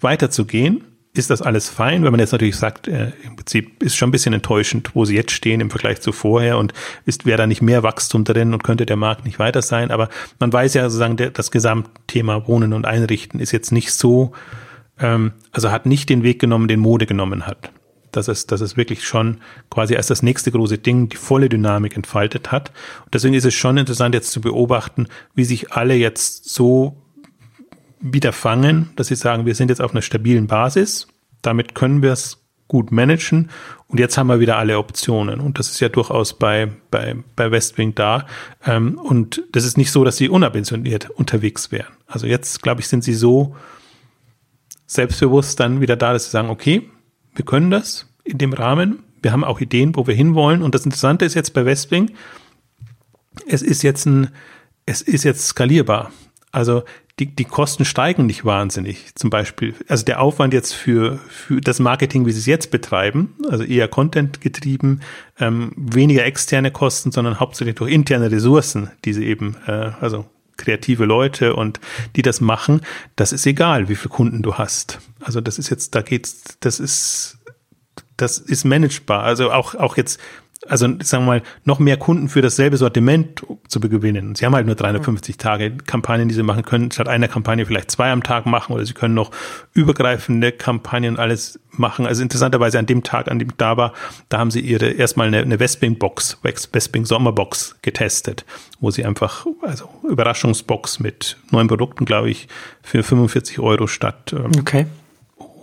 weiterzugehen, ist das alles fein. Wenn man jetzt natürlich sagt, äh, im Prinzip ist schon ein bisschen enttäuschend, wo sie jetzt stehen im Vergleich zu vorher und ist, wäre da nicht mehr Wachstum drin und könnte der Markt nicht weiter sein. Aber man weiß ja sozusagen, der, das Gesamtthema Wohnen und Einrichten ist jetzt nicht so, ähm, also hat nicht den Weg genommen, den Mode genommen hat. Dass es, dass es wirklich schon quasi als das nächste große Ding die volle Dynamik entfaltet hat. Und deswegen ist es schon interessant jetzt zu beobachten, wie sich alle jetzt so wieder fangen, dass sie sagen, wir sind jetzt auf einer stabilen Basis, damit können wir es gut managen und jetzt haben wir wieder alle Optionen und das ist ja durchaus bei, bei, bei Westwing da ähm, und das ist nicht so, dass sie unambitioniert unterwegs wären. Also jetzt, glaube ich, sind sie so selbstbewusst dann wieder da, dass sie sagen, okay, wir können das in dem Rahmen, wir haben auch Ideen, wo wir hinwollen und das Interessante ist jetzt bei Westwing, es ist jetzt ein, es ist jetzt skalierbar. Also die, die Kosten steigen nicht wahnsinnig. Zum Beispiel, also der Aufwand jetzt für, für das Marketing, wie sie es jetzt betreiben, also eher Content getrieben, ähm, weniger externe Kosten, sondern hauptsächlich durch interne Ressourcen, die sie eben, äh, also kreative Leute und die das machen, das ist egal, wie viele Kunden du hast. Also das ist jetzt, da geht's, das ist, das ist managebar. Also auch, auch jetzt also sagen wir mal, noch mehr Kunden für dasselbe Sortiment zu gewinnen. Sie haben halt nur 350 Tage Kampagnen, die sie machen können, statt einer Kampagne vielleicht zwei am Tag machen oder sie können noch übergreifende Kampagnen alles machen. Also interessanterweise an dem Tag, an dem ich da war, da haben sie ihre erstmal eine, eine Westwing-Box, Westwing-Sommerbox getestet, wo sie einfach, also Überraschungsbox mit neuen Produkten, glaube ich, für 45 Euro statt ähm, okay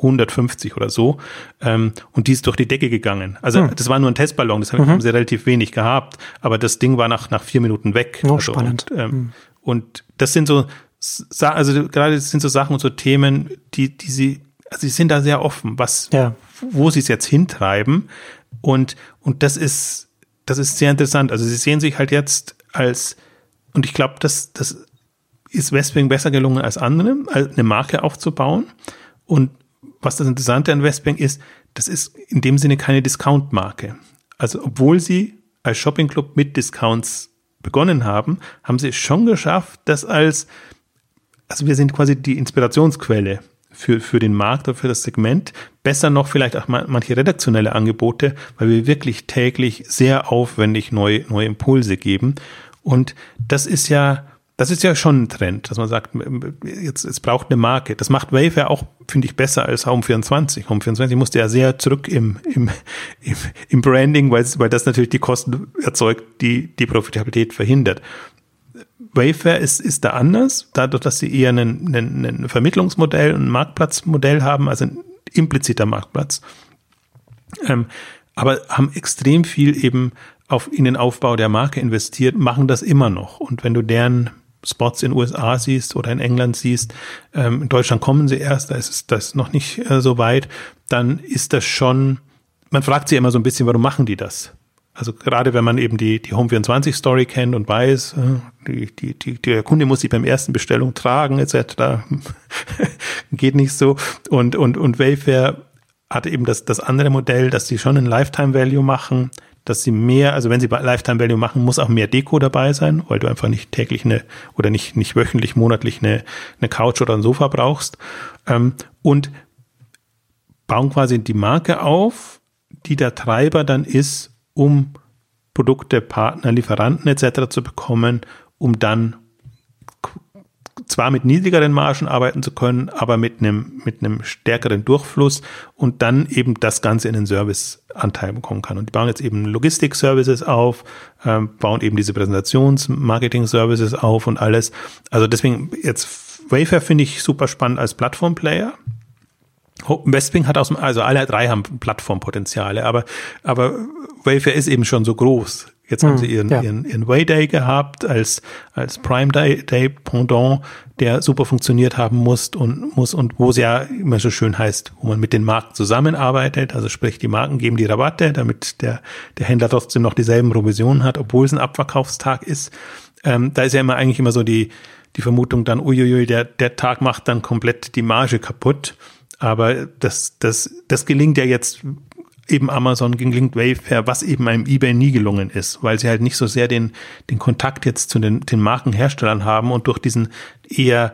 150 oder so. Ähm, und die ist durch die Decke gegangen. Also hm. das war nur ein Testballon, das mhm. haben sie relativ wenig gehabt, aber das Ding war nach, nach vier Minuten weg. Oh, also, spannend. Und, ähm, hm. und das sind so, also gerade das sind so Sachen und so Themen, die, die sie, also sie sind da sehr offen, was, ja. wo sie es jetzt hintreiben. Und, und das ist, das ist sehr interessant. Also sie sehen sich halt jetzt als, und ich glaube, das, das ist Westwing besser gelungen als andere, eine Marke aufzubauen. Und was das Interessante an Westbank ist, das ist in dem Sinne keine Discount-Marke. Also obwohl sie als Shopping-Club mit Discounts begonnen haben, haben sie es schon geschafft, das als, also wir sind quasi die Inspirationsquelle für, für den Markt oder für das Segment. Besser noch vielleicht auch manche redaktionelle Angebote, weil wir wirklich täglich sehr aufwendig neue, neue Impulse geben. Und das ist ja, das ist ja schon ein Trend, dass man sagt, jetzt, es braucht eine Marke. Das macht Wayfair auch, finde ich, besser als Home24. Home24 musste ja sehr zurück im, im, im, im Branding, weil, weil das natürlich die Kosten erzeugt, die die Profitabilität verhindert. Wayfair ist, ist da anders, dadurch, dass sie eher ein, ein, ein Vermittlungsmodell, ein Marktplatzmodell haben, also ein impliziter Marktplatz. Ähm, aber haben extrem viel eben auf, in den Aufbau der Marke investiert, machen das immer noch. Und wenn du deren Spots in USA siehst oder in England siehst, ähm, in Deutschland kommen sie erst, da ist das noch nicht äh, so weit, dann ist das schon, man fragt sich immer so ein bisschen, warum machen die das? Also gerade wenn man eben die, die Home24 Story kennt und weiß, äh, die, die, die, der Kunde muss sich beim ersten Bestellung tragen, etc. geht nicht so. Und, und, und Wayfair hat eben das, das andere Modell, dass sie schon ein Lifetime Value machen, dass sie mehr, also wenn sie Lifetime Value machen, muss auch mehr Deko dabei sein, weil du einfach nicht täglich eine oder nicht, nicht wöchentlich, monatlich eine, eine Couch oder ein Sofa brauchst. Ähm, und bauen quasi die Marke auf, die der Treiber dann ist, um Produkte, Partner, Lieferanten etc. zu bekommen, um dann zwar mit niedrigeren Margen arbeiten zu können, aber mit einem, mit einem stärkeren Durchfluss und dann eben das Ganze in den Serviceanteil bekommen kann. Und die bauen jetzt eben Logistik-Services auf, ähm, bauen eben diese Präsentations-Marketing-Services auf und alles. Also deswegen jetzt Wayfair finde ich super spannend als Plattform-Player. Westwing hat aus also alle drei haben Plattformpotenziale, aber, aber Wayfair ist eben schon so groß. Jetzt haben sie hm, ihren, ja. ihren, ihren Way Day gehabt als, als Prime Day, Day Pendant, der super funktioniert haben muss und muss und wo es ja immer so schön heißt, wo man mit den Marken zusammenarbeitet, also sprich die Marken geben die Rabatte, damit der, der Händler trotzdem noch dieselben Provisionen hat, obwohl es ein Abverkaufstag ist. Ähm, da ist ja immer eigentlich immer so die, die Vermutung dann, uiuiui, der, der Tag macht dann komplett die Marge kaputt. Aber das, das, das gelingt ja jetzt eben Amazon gelingt Wayfair, was eben einem eBay nie gelungen ist, weil sie halt nicht so sehr den, den Kontakt jetzt zu den, den Markenherstellern haben und durch diesen eher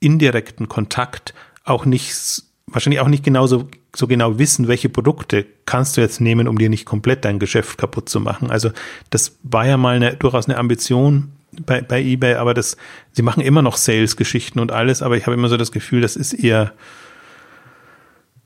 indirekten Kontakt auch nicht wahrscheinlich auch nicht genauso so genau wissen, welche Produkte kannst du jetzt nehmen, um dir nicht komplett dein Geschäft kaputt zu machen. Also das war ja mal eine, durchaus eine Ambition bei, bei eBay, aber das, sie machen immer noch Sales-Geschichten und alles, aber ich habe immer so das Gefühl, das ist eher,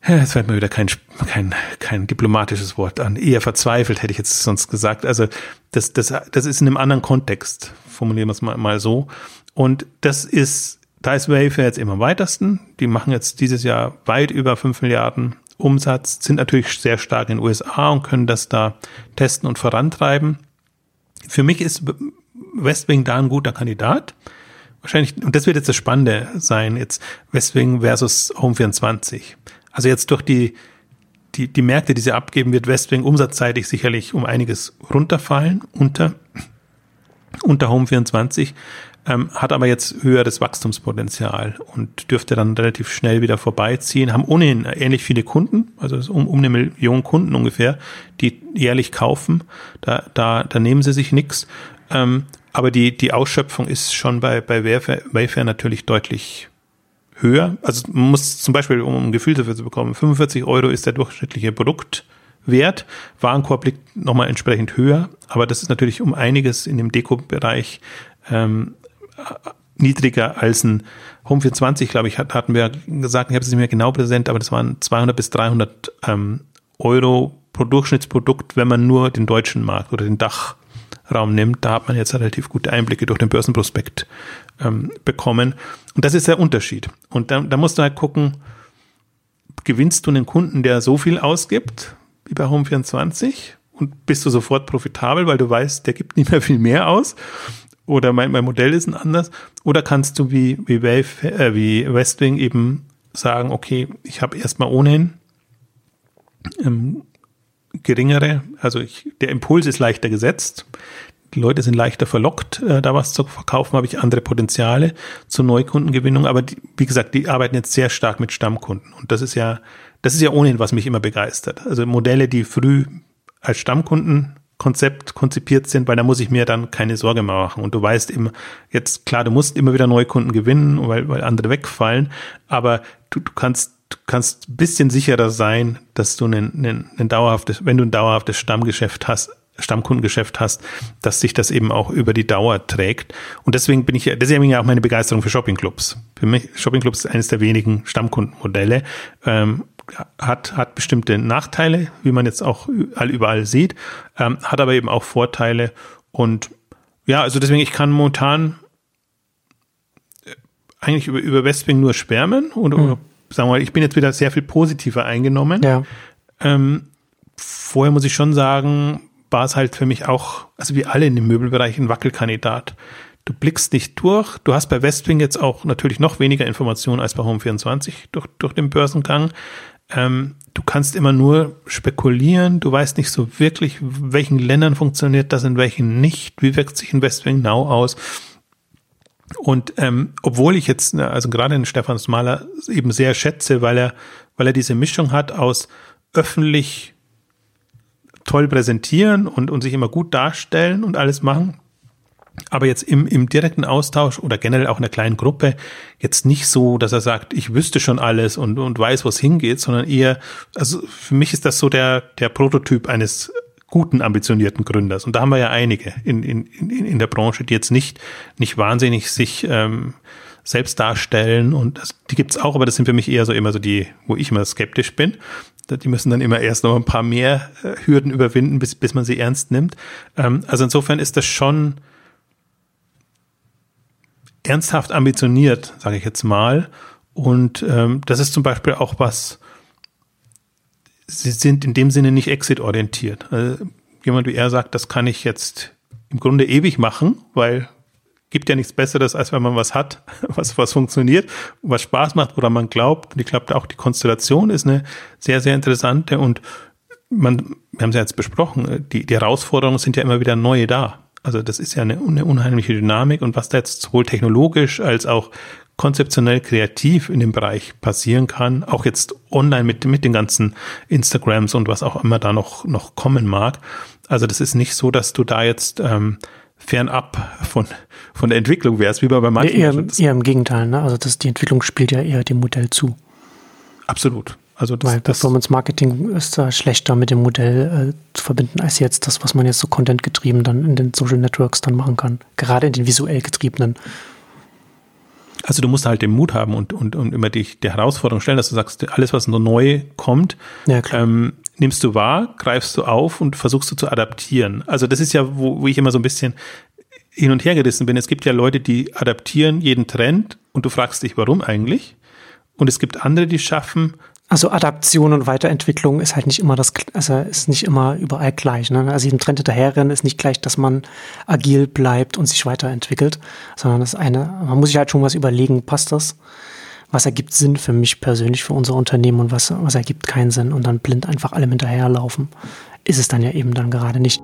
Jetzt fällt mir wieder kein, kein, kein diplomatisches Wort an. Eher verzweifelt, hätte ich jetzt sonst gesagt. Also das, das, das ist in einem anderen Kontext, formulieren wir es mal, mal so. Und das ist, da ist Wayfair jetzt immer am weitesten. Die machen jetzt dieses Jahr weit über fünf Milliarden Umsatz, sind natürlich sehr stark in den USA und können das da testen und vorantreiben. Für mich ist Westwing da ein guter Kandidat. Wahrscheinlich, und das wird jetzt das Spannende sein, jetzt Westwing versus Home24. Also jetzt durch die, die, die Märkte, die sie abgeben, wird Westwing umsatzseitig sicherlich um einiges runterfallen unter, unter Home 24, ähm, hat aber jetzt höheres Wachstumspotenzial und dürfte dann relativ schnell wieder vorbeiziehen, haben ohnehin ähnlich viele Kunden, also um, um eine Million Kunden ungefähr, die jährlich kaufen, da, da, da nehmen sie sich nichts. Ähm, aber die, die Ausschöpfung ist schon bei, bei Wayfair, Wayfair natürlich deutlich höher. Also man muss zum Beispiel, um ein Gefühl dafür zu bekommen, 45 Euro ist der durchschnittliche Produktwert. Warenkorb liegt nochmal entsprechend höher, aber das ist natürlich um einiges in dem Deko-Bereich ähm, niedriger als ein Home 420, glaube ich, hatten wir gesagt, ich habe es nicht mehr genau präsent, aber das waren 200 bis 300 ähm, Euro pro Durchschnittsprodukt, wenn man nur den deutschen Markt oder den Dachraum nimmt. Da hat man jetzt relativ gute Einblicke durch den Börsenprospekt ähm, bekommen. Und das ist der Unterschied. Und da, da musst du halt gucken, gewinnst du einen Kunden, der so viel ausgibt, wie bei Home24, und bist du sofort profitabel, weil du weißt, der gibt nicht mehr viel mehr aus. Oder mein, mein Modell ist ein anders. Oder kannst du wie, wie, Wave, äh, wie Westwing eben sagen, okay, ich habe erstmal ohnehin ähm, geringere, also ich, der Impuls ist leichter gesetzt die Leute sind leichter verlockt, äh, da was zu verkaufen, habe ich andere Potenziale zur Neukundengewinnung. Aber die, wie gesagt, die arbeiten jetzt sehr stark mit Stammkunden. Und das ist ja, das ist ja ohnehin, was mich immer begeistert. Also Modelle, die früh als Stammkundenkonzept konzipiert sind, weil da muss ich mir dann keine Sorge mehr machen. Und du weißt immer, jetzt klar, du musst immer wieder Neukunden gewinnen, weil, weil andere wegfallen, aber du, du kannst du kannst ein bisschen sicherer sein, dass du ein, ein, ein dauerhaftes, wenn du ein dauerhaftes Stammgeschäft hast, Stammkundengeschäft hast, dass sich das eben auch über die Dauer trägt. Und deswegen bin ich, deswegen ja auch meine Begeisterung für Shoppingclubs. Für mich, Shoppingclubs ist eines der wenigen Stammkundenmodelle. Ähm, hat, hat bestimmte Nachteile, wie man jetzt auch überall sieht, ähm, hat aber eben auch Vorteile. Und ja, also deswegen, ich kann momentan äh, eigentlich über, über Westwing nur schwärmen und, mhm. Sagen wir mal, ich bin jetzt wieder sehr viel positiver eingenommen. Ja. Ähm, vorher muss ich schon sagen, war es halt für mich auch, also wie alle in dem Möbelbereich, ein Wackelkandidat. Du blickst nicht durch. Du hast bei Westwing jetzt auch natürlich noch weniger Informationen als bei Home24 durch, durch den Börsengang. Ähm, du kannst immer nur spekulieren. Du weißt nicht so wirklich, in welchen Ländern funktioniert das, in welchen nicht. Wie wirkt sich ein Westwing Now aus? Und ähm, obwohl ich jetzt, also gerade den Stefan Smaler eben sehr schätze, weil er, weil er diese Mischung hat aus öffentlich toll präsentieren und, und sich immer gut darstellen und alles machen. Aber jetzt im, im direkten Austausch oder generell auch in einer kleinen Gruppe jetzt nicht so, dass er sagt, ich wüsste schon alles und, und weiß, wo es hingeht, sondern eher, also für mich ist das so der, der Prototyp eines guten, ambitionierten Gründers. Und da haben wir ja einige in, in, in, in der Branche, die jetzt nicht, nicht wahnsinnig sich ähm, selbst darstellen. Und das, die gibt's auch, aber das sind für mich eher so immer so die, wo ich immer skeptisch bin. Die müssen dann immer erst noch ein paar mehr äh, Hürden überwinden, bis, bis man sie ernst nimmt. Ähm, also insofern ist das schon ernsthaft ambitioniert, sage ich jetzt mal. Und ähm, das ist zum Beispiel auch was, sie sind in dem Sinne nicht exit-orientiert. Also jemand wie er sagt, das kann ich jetzt im Grunde ewig machen, weil gibt ja nichts Besseres, als wenn man was hat, was, was funktioniert, was Spaß macht, woran man glaubt. Und ich glaube, auch die Konstellation ist eine sehr, sehr interessante und man, wir haben es ja jetzt besprochen, die, die Herausforderungen sind ja immer wieder neue da. Also das ist ja eine, eine unheimliche Dynamik und was da jetzt sowohl technologisch als auch konzeptionell kreativ in dem Bereich passieren kann, auch jetzt online mit, mit den ganzen Instagrams und was auch immer da noch, noch kommen mag. Also das ist nicht so, dass du da jetzt ähm, fernab von, von der Entwicklung wärst, wie bei manchen. Eher, eher im Gegenteil, ne? Also das, die Entwicklung spielt ja eher dem Modell zu. Absolut. Also das, Weil Performance Marketing ist da schlechter mit dem Modell äh, zu verbinden als jetzt das, was man jetzt so Content-getrieben dann in den Social Networks dann machen kann. Gerade in den visuell getriebenen. Also du musst halt den Mut haben und, und, und immer dich der Herausforderung stellen, dass du sagst, alles, was so neu kommt, ja, ähm, nimmst du wahr, greifst du auf und versuchst du zu adaptieren. Also das ist ja, wo, wo ich immer so ein bisschen hin und her gerissen bin. Es gibt ja Leute, die adaptieren jeden Trend und du fragst dich, warum eigentlich? Und es gibt andere, die schaffen, also Adaption und Weiterentwicklung ist halt nicht immer das, also ist nicht immer überall gleich. Ne? Also jedem Trend hinterherrennen ist nicht gleich, dass man agil bleibt und sich weiterentwickelt, sondern das eine, man muss sich halt schon was überlegen, passt das? Was ergibt Sinn für mich persönlich, für unser Unternehmen und was, was ergibt keinen Sinn und dann blind einfach allem hinterherlaufen, ist es dann ja eben dann gerade nicht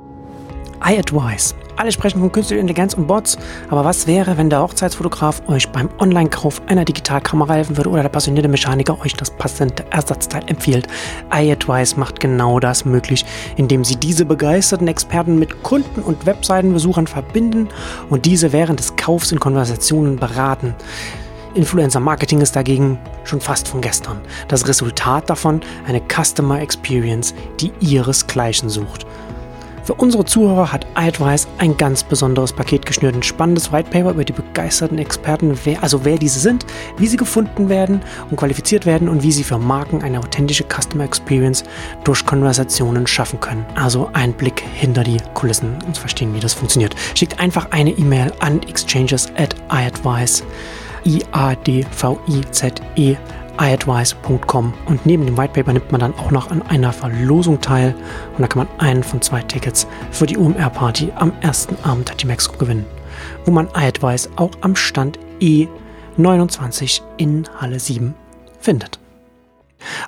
iAdvise. Alle sprechen von künstlicher Intelligenz und Bots, aber was wäre, wenn der Hochzeitsfotograf euch beim Online-Kauf einer Digitalkamera helfen würde oder der passionierte Mechaniker euch das passende Ersatzteil empfiehlt? iAdvise macht genau das möglich, indem sie diese begeisterten Experten mit Kunden und Webseitenbesuchern verbinden und diese während des Kaufs in Konversationen beraten. Influencer Marketing ist dagegen schon fast von gestern. Das Resultat davon eine Customer Experience, die ihresgleichen sucht. Für unsere Zuhörer hat iAdvice ein ganz besonderes Paket geschnürt. Ein spannendes White Paper über die begeisterten Experten, wer, also wer diese sind, wie sie gefunden werden und qualifiziert werden und wie sie für Marken eine authentische Customer Experience durch Konversationen schaffen können. Also ein Blick hinter die Kulissen und zu verstehen, wie das funktioniert. Schickt einfach eine E-Mail an exchanges at iAdvice. I-A-D-V-I-Z-E iadvice.com und neben dem White Paper nimmt man dann auch noch an einer Verlosung teil. Und da kann man einen von zwei Tickets für die UMR-Party am ersten Abend der T-Mexco gewinnen, wo man iAdvice auch am Stand E29 in Halle 7 findet.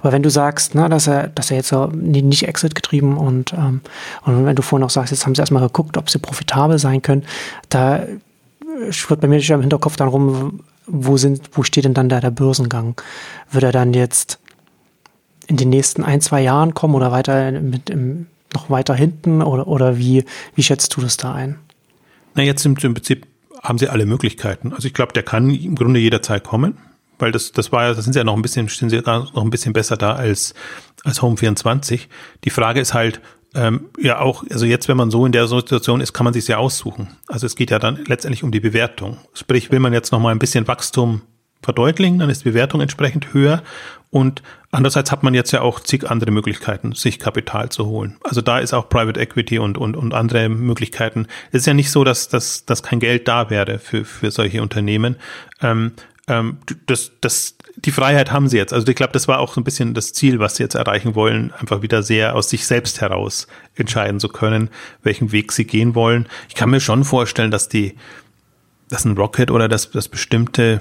Aber wenn du sagst, na, dass er, dass er jetzt so nicht Exit getrieben und, ähm, und wenn du vorhin noch sagst, jetzt haben sie erstmal geguckt, ob sie profitabel sein können, da schwirrt bei mir schon im Hinterkopf dann rum, wo sind, wo steht denn dann da der Börsengang? Wird er dann jetzt in den nächsten ein, zwei Jahren kommen oder weiter mit im, noch weiter hinten oder, oder wie, wie schätzt du das da ein? Na, jetzt im, im Prinzip haben sie alle Möglichkeiten. Also ich glaube, der kann im Grunde jederzeit kommen, weil das, das war ja, das sind sie ja noch ein bisschen, sind sie noch ein bisschen besser da als, als Home 24. Die Frage ist halt, ähm, ja auch, also jetzt, wenn man so in der Situation ist, kann man sich ja aussuchen. Also es geht ja dann letztendlich um die Bewertung. Sprich, will man jetzt noch mal ein bisschen Wachstum verdeutlichen, dann ist die Bewertung entsprechend höher. Und andererseits hat man jetzt ja auch zig andere Möglichkeiten, sich Kapital zu holen. Also da ist auch Private Equity und, und, und andere Möglichkeiten. Es ist ja nicht so, dass, dass, dass kein Geld da wäre für, für solche Unternehmen. Ähm, ähm, das, das, die Freiheit haben sie jetzt. Also ich glaube, das war auch so ein bisschen das Ziel, was sie jetzt erreichen wollen, einfach wieder sehr aus sich selbst heraus entscheiden zu können, welchen Weg sie gehen wollen. Ich kann mir schon vorstellen, dass die, dass ein Rocket oder das, das bestimmte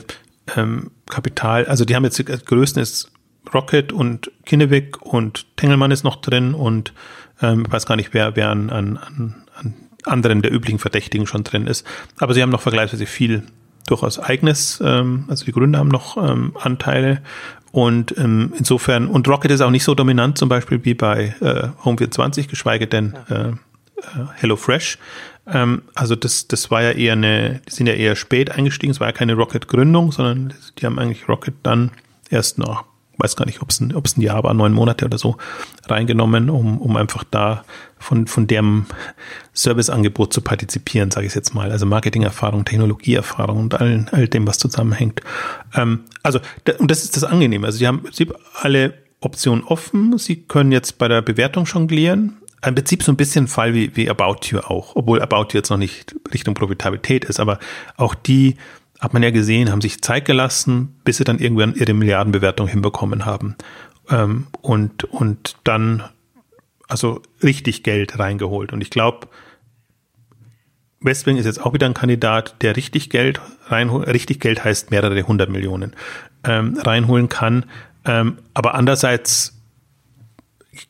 ähm, Kapital, also die haben jetzt das größten ist Rocket und Kinnevik und Tengelmann ist noch drin und ähm, ich weiß gar nicht, wer, wer an, an, an anderen der üblichen Verdächtigen schon drin ist. Aber sie haben noch vergleichsweise viel durchaus eigenes, ähm, also die Gründer haben noch ähm, Anteile. Und ähm, insofern, und Rocket ist auch nicht so dominant zum Beispiel wie bei äh, Home 24, geschweige denn äh, äh, HelloFresh. Ähm, also das, das war ja eher eine, die sind ja eher spät eingestiegen, es war ja keine Rocket-Gründung, sondern die haben eigentlich Rocket dann erst nach weiß gar nicht, ob es ein, ob es ein Jahr war, neun Monate oder so, reingenommen, um, um einfach da von, von dem Serviceangebot zu partizipieren, sage ich jetzt mal. Also Marketingerfahrung, Technologieerfahrung und all, all dem, was zusammenhängt. Ähm, also, und das ist das Angenehme. Also, sie haben sie alle Optionen offen. Sie können jetzt bei der Bewertung jonglieren. Im Prinzip so ein bisschen Fall wie, wie About You auch, obwohl About You jetzt noch nicht Richtung Profitabilität ist, aber auch die hat man ja gesehen, haben sich Zeit gelassen, bis sie dann irgendwann ihre Milliardenbewertung hinbekommen haben. Ähm, und, und dann also richtig Geld reingeholt. Und ich glaube, Westwing ist jetzt auch wieder ein Kandidat, der richtig Geld reinholt. Richtig Geld heißt mehrere hundert Millionen ähm, reinholen kann. Ähm, aber andererseits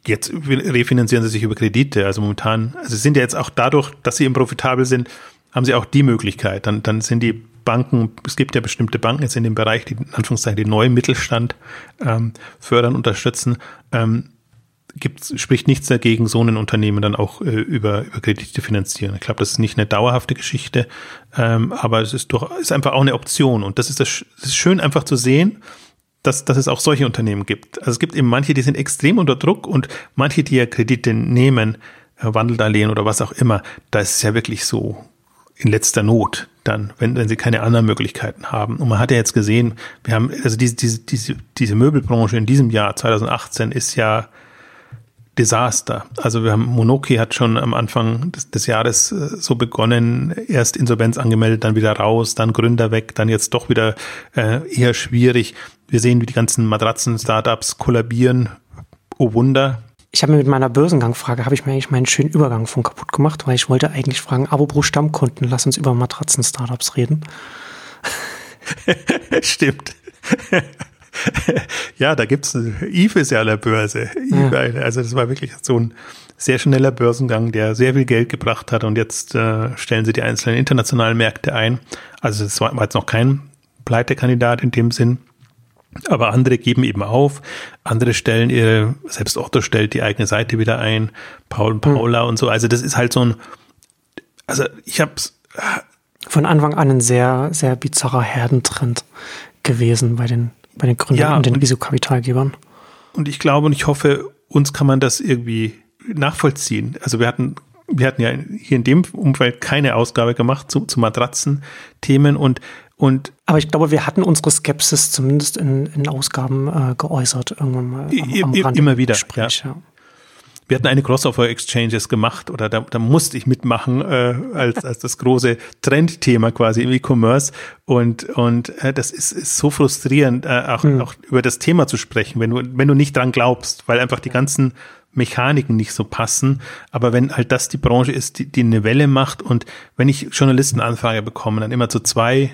jetzt refinanzieren sie sich über Kredite. Also momentan, also sind ja jetzt auch dadurch, dass sie eben profitabel sind, haben sie auch die Möglichkeit. Dann, dann sind die Banken, es gibt ja bestimmte Banken jetzt in dem Bereich, die in Anführungszeichen den neuen Mittelstand ähm, fördern, unterstützen. Ähm, gibt, spricht nichts dagegen, so ein Unternehmen dann auch äh, über, über Kredite finanzieren. Ich glaube, das ist nicht eine dauerhafte Geschichte, ähm, aber es ist doch, ist einfach auch eine Option. Und das ist das, das ist schön einfach zu sehen, dass, dass es auch solche Unternehmen gibt. Also es gibt eben manche, die sind extrem unter Druck und manche, die ja Kredite nehmen, äh, Wandeldarlehen oder was auch immer, da ist es ja wirklich so in letzter Not dann, wenn, wenn sie keine anderen Möglichkeiten haben. Und man hat ja jetzt gesehen, wir haben, also diese, diese, diese, diese Möbelbranche in diesem Jahr, 2018, ist ja Desaster. Also wir haben, Monoki hat schon am Anfang des, des Jahres äh, so begonnen, erst Insolvenz angemeldet, dann wieder raus, dann Gründer weg, dann jetzt doch wieder äh, eher schwierig. Wir sehen, wie die ganzen Matratzen-Startups kollabieren. Oh Wunder, ich habe mir mit meiner Börsengangfrage, habe ich mir eigentlich meinen schönen Übergang von kaputt gemacht, weil ich wollte eigentlich fragen, Abo pro Stammkunden, lass uns über Matratzen-Startups reden. Stimmt. ja, da gibt's Eve ist ja an der Börse. Ja. Also das war wirklich so ein sehr schneller Börsengang, der sehr viel Geld gebracht hat und jetzt äh, stellen sie die einzelnen internationalen Märkte ein. Also es war jetzt noch kein Pleitekandidat in dem Sinn. Aber andere geben eben auf, andere stellen ihre, selbst Otto stellt die eigene Seite wieder ein, Paul und Paula mhm. und so. Also das ist halt so ein, also ich hab's. Von Anfang an ein sehr, sehr bizarrer Herdentrend gewesen bei den, bei den Gründern ja, und den Risikokapitalgebern. Und ich glaube und ich hoffe, uns kann man das irgendwie nachvollziehen. Also wir hatten wir hatten ja hier in dem Umfeld keine Ausgabe gemacht zu, zu Matratzen-Themen und und Aber ich glaube, wir hatten unsere Skepsis zumindest in, in Ausgaben äh, geäußert, irgendwann mal. Am, am immer wieder. Gespräch, ja. ja. Wir hatten eine Crossover-Exchanges gemacht oder da, da musste ich mitmachen äh, als, als das große Trendthema quasi im E-Commerce. Und, und äh, das ist, ist so frustrierend, äh, auch, hm. auch über das Thema zu sprechen, wenn du, wenn du nicht dran glaubst, weil einfach die ganzen Mechaniken nicht so passen. Aber wenn halt das die Branche ist, die, die eine Welle macht und wenn ich Journalistenanfrage bekomme, dann immer zu zwei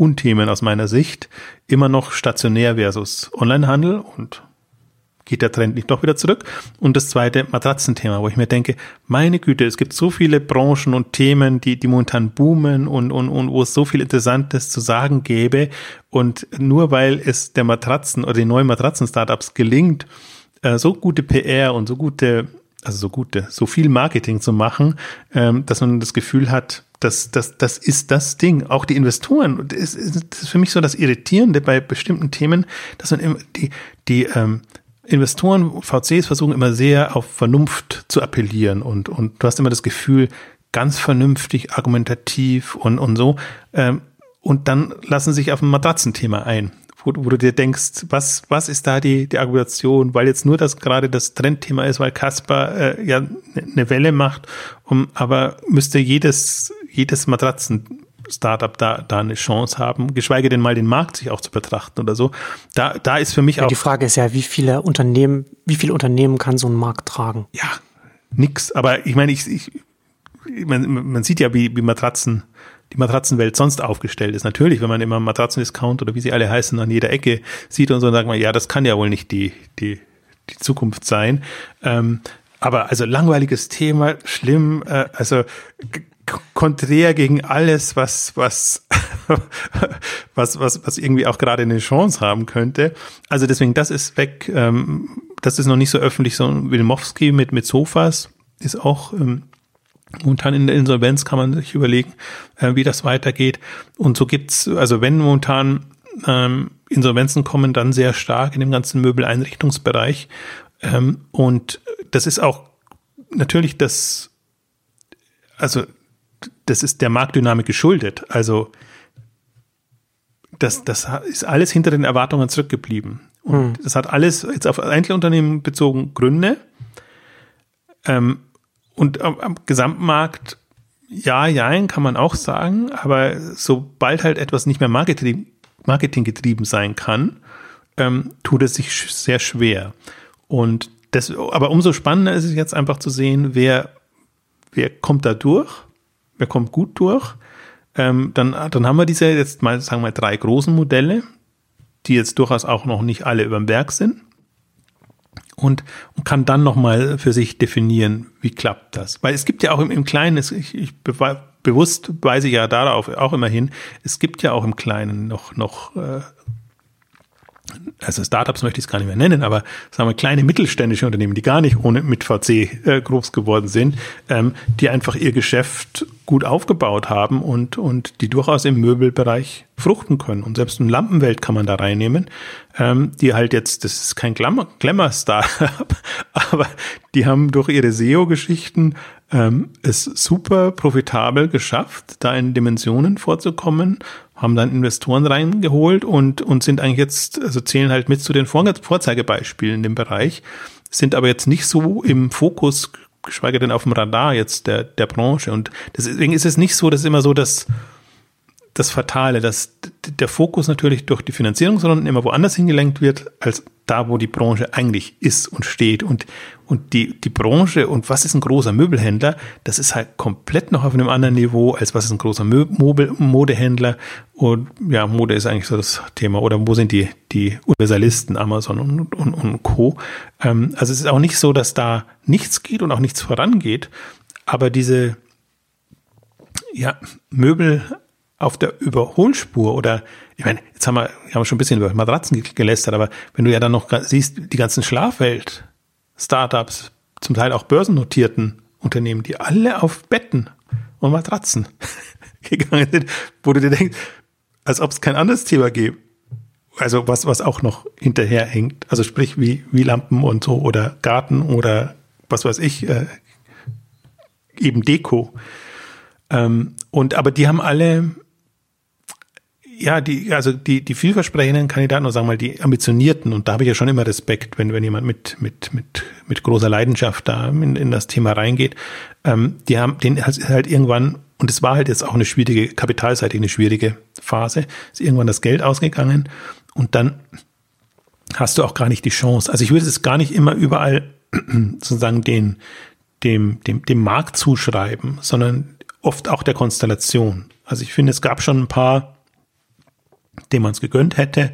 Unthemen aus meiner Sicht. Immer noch stationär versus Onlinehandel und geht der Trend nicht doch wieder zurück? Und das zweite Matratzenthema, wo ich mir denke, meine Güte, es gibt so viele Branchen und Themen, die, die momentan boomen und, und, und wo es so viel Interessantes zu sagen gäbe. Und nur weil es der Matratzen oder den neuen Matratzen-Startups gelingt, äh, so gute PR und so gute, also so gute, so viel Marketing zu machen, ähm, dass man das Gefühl hat, das, das, das ist das Ding. Auch die Investoren, das ist, das ist für mich so das Irritierende bei bestimmten Themen, dass man immer die, die ähm, Investoren, VCs versuchen immer sehr auf Vernunft zu appellieren und, und du hast immer das Gefühl, ganz vernünftig, argumentativ und, und so. Ähm, und dann lassen sich auf ein Matratzenthema ein wo, wo du dir denkst, was, was ist da die, die Argumentation, weil jetzt nur das gerade das Trendthema ist, weil Casper äh, ja eine Welle macht, um, aber müsste jedes, jedes Matratzen Startup da, da eine Chance haben, geschweige denn mal den Markt sich auch zu betrachten oder so. Da, da ist für mich ja, auch. Die Frage ist ja, wie viele Unternehmen, wie viele Unternehmen kann so ein Markt tragen? Ja, nix. Aber ich meine, ich, ich man, man sieht ja, wie, wie Matratzen die Matratzenwelt sonst aufgestellt ist. Natürlich, wenn man immer Matratzendiscount oder wie sie alle heißen an jeder Ecke sieht und so, dann sagt man, ja, das kann ja wohl nicht die, die, die Zukunft sein. Ähm, aber also langweiliges Thema, schlimm, äh, also konträr gegen alles, was, was, was, was, was irgendwie auch gerade eine Chance haben könnte. Also deswegen, das ist weg. Ähm, das ist noch nicht so öffentlich, so Wilmowski mit, mit Sofas ist auch ähm, Momentan in der Insolvenz kann man sich überlegen, äh, wie das weitergeht. Und so gibt's, also wenn momentan ähm, Insolvenzen kommen, dann sehr stark in dem ganzen Möbeleinrichtungsbereich. Ähm, und das ist auch natürlich das, also das ist der Marktdynamik geschuldet. Also das, das ist alles hinter den Erwartungen zurückgeblieben. Und hm. das hat alles jetzt auf Einzelunternehmen bezogen Gründe. Ähm, und am, am Gesamtmarkt, ja, ja, kann man auch sagen, aber sobald halt etwas nicht mehr Marketing, Marketing getrieben sein kann, ähm, tut es sich sehr schwer. Und das, aber umso spannender ist es jetzt einfach zu sehen, wer, wer kommt da durch, wer kommt gut durch. Ähm, dann, dann haben wir diese jetzt mal, sagen wir, drei großen Modelle, die jetzt durchaus auch noch nicht alle über dem Berg sind und, und kann dann nochmal für sich definieren, wie klappt das. Weil es gibt ja auch im, im Kleinen, ich, ich bewusst weise ja darauf auch immer hin, es gibt ja auch im Kleinen noch, noch äh, also Startups möchte ich es gar nicht mehr nennen, aber sagen wir kleine mittelständische Unternehmen, die gar nicht ohne mit VC äh, groß geworden sind, ähm, die einfach ihr Geschäft gut aufgebaut haben und, und die durchaus im Möbelbereich fruchten können. Und selbst eine Lampenwelt kann man da reinnehmen, ähm, die halt jetzt, das ist kein Glamour-Startup, aber die haben durch ihre SEO-Geschichten ähm, es super profitabel geschafft, da in Dimensionen vorzukommen, haben dann Investoren reingeholt und, und sind eigentlich jetzt, also zählen halt mit zu den Vorzeigebeispielen in dem Bereich, sind aber jetzt nicht so im Fokus, geschweige denn auf dem Radar jetzt der, der Branche. Und deswegen ist es nicht so, dass immer so das, das Fatale, dass der Fokus natürlich durch die Finanzierungsrunden immer woanders hingelenkt wird, als da, wo die Branche eigentlich ist und steht. Und, und die, die Branche und was ist ein großer Möbelhändler, das ist halt komplett noch auf einem anderen Niveau, als was ist ein großer Mö Mobel Modehändler. Und ja, Mode ist eigentlich so das Thema. Oder wo sind die, die Universalisten, Amazon und, und, und Co. Ähm, also es ist auch nicht so, dass da nichts geht und auch nichts vorangeht. Aber diese, ja, Möbel auf der Überholspur oder ich meine, jetzt haben wir, haben wir schon ein bisschen über Matratzen gelästert, aber wenn du ja dann noch siehst, die ganzen Schlafwelt, Startups, zum Teil auch börsennotierten Unternehmen, die alle auf Betten und Matratzen gegangen sind, wo du dir denkst, als ob es kein anderes Thema gäbe. Also was, was auch noch hinterherhängt. Also sprich wie, wie Lampen und so oder Garten oder was weiß ich, äh, eben Deko. Ähm, und aber die haben alle ja, die, also die, die vielversprechenden Kandidaten, oder sagen wir mal die ambitionierten, und da habe ich ja schon immer Respekt, wenn, wenn jemand mit, mit, mit, mit großer Leidenschaft da in, in das Thema reingeht, ähm, die haben, den halt irgendwann, und es war halt jetzt auch eine schwierige, kapitalseitig eine schwierige Phase, ist irgendwann das Geld ausgegangen und dann hast du auch gar nicht die Chance. Also ich würde es gar nicht immer überall sozusagen den, dem, dem, dem Markt zuschreiben, sondern oft auch der Konstellation. Also ich finde, es gab schon ein paar dem man es gegönnt hätte.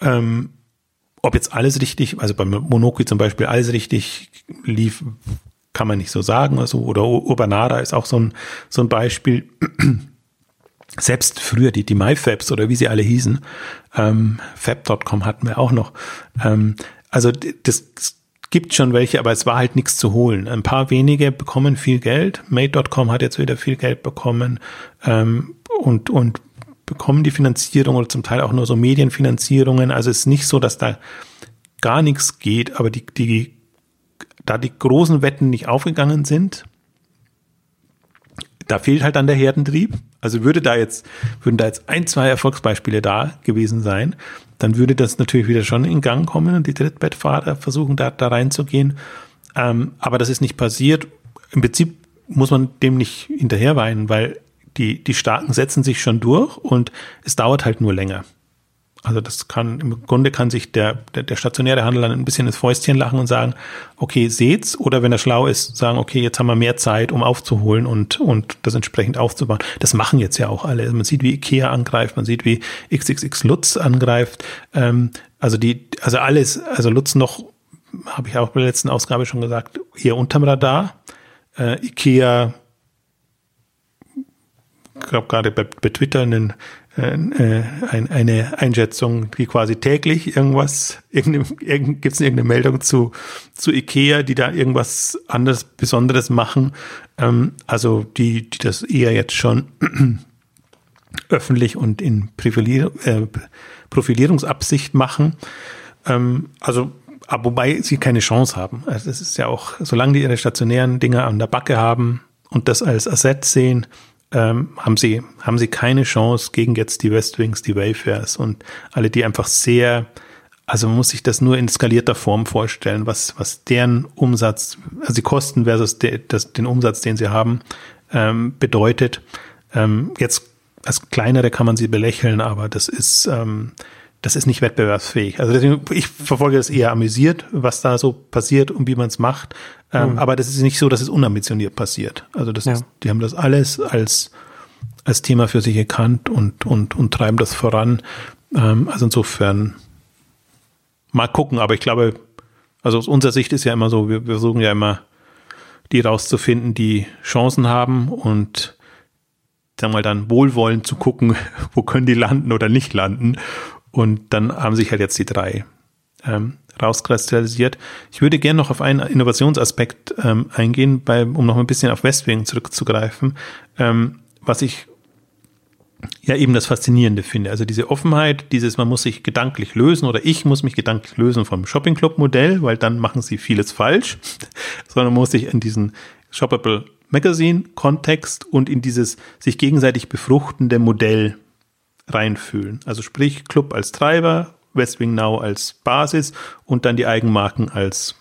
Ähm, ob jetzt alles richtig, also beim Monoki zum Beispiel alles richtig lief, kann man nicht so sagen. Also, oder Urbanada ist auch so ein, so ein Beispiel. Selbst früher die, die MyFabs oder wie sie alle hießen, ähm, Fab.com hatten wir auch noch. Ähm, also das gibt schon welche, aber es war halt nichts zu holen. Ein paar wenige bekommen viel Geld. Made.com hat jetzt wieder viel Geld bekommen ähm, und, und bekommen die Finanzierung oder zum Teil auch nur so Medienfinanzierungen. Also es ist nicht so, dass da gar nichts geht, aber die, die, da die großen Wetten nicht aufgegangen sind, da fehlt halt dann der Herdentrieb. Also würde da jetzt, würden da jetzt ein, zwei Erfolgsbeispiele da gewesen sein, dann würde das natürlich wieder schon in Gang kommen und die Trittbettfahrer versuchen da, da reinzugehen. Ähm, aber das ist nicht passiert. Im Prinzip muss man dem nicht hinterherweinen, weil die, die Starken setzen sich schon durch und es dauert halt nur länger. Also das kann, im Grunde kann sich der, der, der stationäre Handel dann ein bisschen ins Fäustchen lachen und sagen, okay, seht's, oder wenn er schlau ist, sagen, okay, jetzt haben wir mehr Zeit, um aufzuholen und, und das entsprechend aufzubauen. Das machen jetzt ja auch alle. Man sieht, wie Ikea angreift, man sieht, wie XXX Lutz angreift. Ähm, also die, also alles, also Lutz noch, habe ich auch bei der letzten Ausgabe schon gesagt, eher unterm Radar. Äh, Ikea glaube gerade bei, bei Twitter einen, äh, ein, eine Einschätzung, die quasi täglich irgendwas, gibt es irgendeine Meldung zu, zu Ikea, die da irgendwas anderes Besonderes machen. Ähm, also die, die das eher jetzt schon öffentlich und in Profilier, äh, Profilierungsabsicht machen. Ähm, also wobei sie keine Chance haben. Also es ist ja auch, solange die ihre stationären Dinger an der Backe haben und das als Asset sehen, ähm, haben sie, haben sie keine Chance gegen jetzt die Westwings, die Wayfairs und alle, die einfach sehr, also man muss sich das nur in skalierter Form vorstellen, was, was deren Umsatz, also die Kosten versus de, das, den Umsatz, den sie haben, ähm, bedeutet. Ähm, jetzt als kleinere kann man sie belächeln, aber das ist, ähm, das ist nicht wettbewerbsfähig. Also deswegen, ich verfolge das eher amüsiert, was da so passiert und wie man es macht. Ähm, mhm. Aber das ist nicht so, dass es unambitioniert passiert. Also das ja. ist, die haben das alles als, als Thema für sich erkannt und, und, und treiben das voran. Ähm, also insofern mal gucken, aber ich glaube, also aus unserer Sicht ist ja immer so, wir, wir versuchen ja immer, die rauszufinden, die Chancen haben und sagen wir mal dann wohlwollend zu gucken, wo können die landen oder nicht landen Und dann haben sich halt jetzt die drei ähm, rauskristallisiert. Ich würde gerne noch auf einen Innovationsaspekt ähm, eingehen, bei, um noch ein bisschen auf Westwing zurückzugreifen, ähm, was ich ja eben das Faszinierende finde. Also diese Offenheit, dieses, man muss sich gedanklich lösen oder ich muss mich gedanklich lösen vom Shopping Club Modell, weil dann machen sie vieles falsch, sondern muss sich in diesen Shoppable Magazine Kontext und in dieses sich gegenseitig befruchtende Modell reinfühlen. Also sprich Club als Treiber, Westwing Now als Basis und dann die Eigenmarken als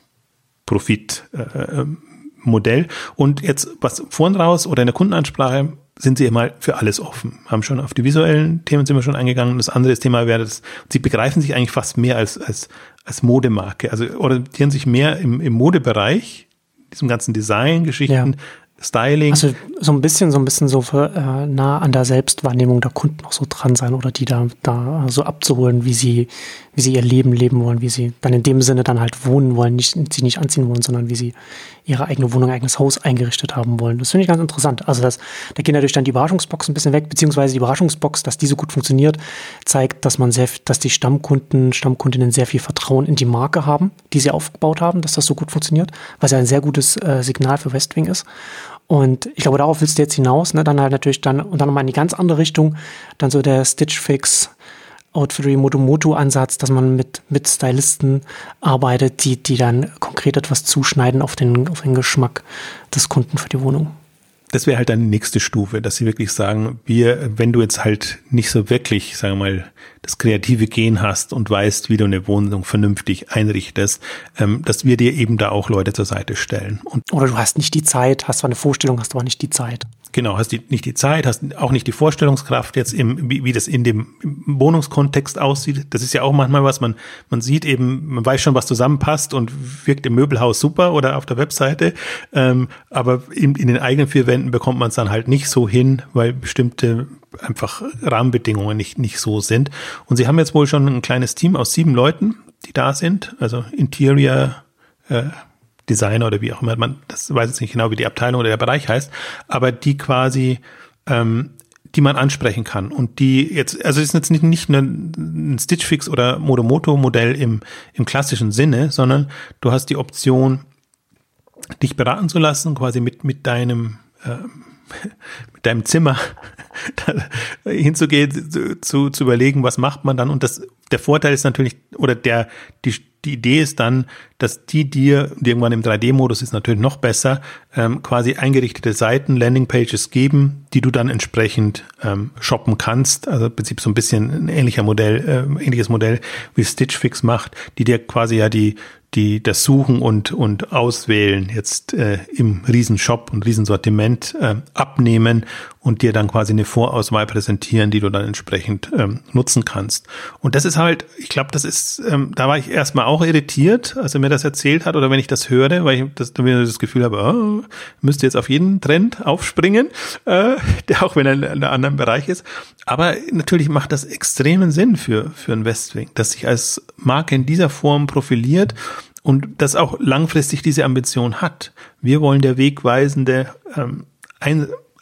Profitmodell. Äh, und jetzt was vorn raus oder in der Kundenansprache sind sie immer für alles offen. Haben schon auf die visuellen Themen sind wir schon eingegangen. Das andere Thema wäre, dass sie begreifen sich eigentlich fast mehr als, als, als Modemarke. Also orientieren sich mehr im, im Modebereich, diesem ganzen Design-Geschichten, ja. Styling. Also so ein bisschen, so ein bisschen so für, äh, nah an der Selbstwahrnehmung der Kunden auch so dran sein oder die da, da so abzuholen, wie sie, wie sie ihr Leben leben wollen, wie sie dann in dem Sinne dann halt wohnen wollen, nicht, sie nicht anziehen wollen, sondern wie sie ihre eigene Wohnung, eigenes Haus eingerichtet haben wollen. Das finde ich ganz interessant. Also das, da gehen natürlich dann die Überraschungsbox ein bisschen weg, beziehungsweise die Überraschungsbox, dass die so gut funktioniert, zeigt, dass man sehr, dass die Stammkunden, Stammkundinnen sehr viel Vertrauen in die Marke haben, die sie aufgebaut haben, dass das so gut funktioniert, was ja ein sehr gutes äh, Signal für Westwing ist. Und ich glaube, darauf willst du jetzt hinaus, ne? Dann halt natürlich dann, und dann nochmal in die ganz andere Richtung, dann so der Stitch Fix, Outfittery Motomoto Ansatz, dass man mit, mit Stylisten arbeitet, die, die dann konkret etwas zuschneiden auf den, auf den Geschmack des Kunden für die Wohnung das wäre halt dann die nächste Stufe, dass sie wirklich sagen, wir, wenn du jetzt halt nicht so wirklich, sagen wir mal, das kreative Gen hast und weißt, wie du eine Wohnung vernünftig einrichtest, ähm, dass wir dir eben da auch Leute zur Seite stellen. Und Oder du hast nicht die Zeit, hast zwar eine Vorstellung, hast aber nicht die Zeit. Genau, hast die, nicht die Zeit, hast auch nicht die Vorstellungskraft jetzt im, wie, wie das in dem Wohnungskontext aussieht. Das ist ja auch manchmal was, man, man sieht eben, man weiß schon, was zusammenpasst und wirkt im Möbelhaus super oder auf der Webseite. Ähm, aber in, in den eigenen vier Wänden bekommt man es dann halt nicht so hin, weil bestimmte einfach Rahmenbedingungen nicht, nicht so sind. Und sie haben jetzt wohl schon ein kleines Team aus sieben Leuten, die da sind, also Interior, äh, Designer oder wie auch immer, man, das weiß jetzt nicht genau, wie die Abteilung oder der Bereich heißt, aber die quasi, ähm, die man ansprechen kann und die jetzt, also es ist jetzt nicht, nicht ein Stitch Fix oder Modomoto Modell im, im klassischen Sinne, sondern du hast die Option, dich beraten zu lassen, quasi mit, mit deinem, äh, mit deinem Zimmer hinzugehen, zu, zu überlegen, was macht man dann. Und das, der Vorteil ist natürlich, oder der, die, die Idee ist dann, dass die dir irgendwann im 3D-Modus ist natürlich noch besser, ähm, quasi eingerichtete Seiten, Landingpages geben, die du dann entsprechend ähm, shoppen kannst. Also im Prinzip so ein bisschen ein ähnlicher Modell, äh, ähnliches Modell wie Stitch Fix macht, die dir quasi ja die die das Suchen und, und Auswählen jetzt äh, im Riesenshop und Riesensortiment äh, abnehmen und dir dann quasi eine Vorauswahl präsentieren, die du dann entsprechend ähm, nutzen kannst. Und das ist halt, ich glaube, das ist, ähm, da war ich erstmal auch irritiert, als er mir das erzählt hat oder wenn ich das höre, weil ich das, dann wieder das Gefühl habe, oh, müsste jetzt auf jeden Trend aufspringen, äh, der auch wenn er in einem anderen Bereich ist. Aber natürlich macht das extremen Sinn für, für ein Westwing, dass sich als Marke in dieser Form profiliert und das auch langfristig diese Ambition hat. Wir wollen der wegweisende ähm,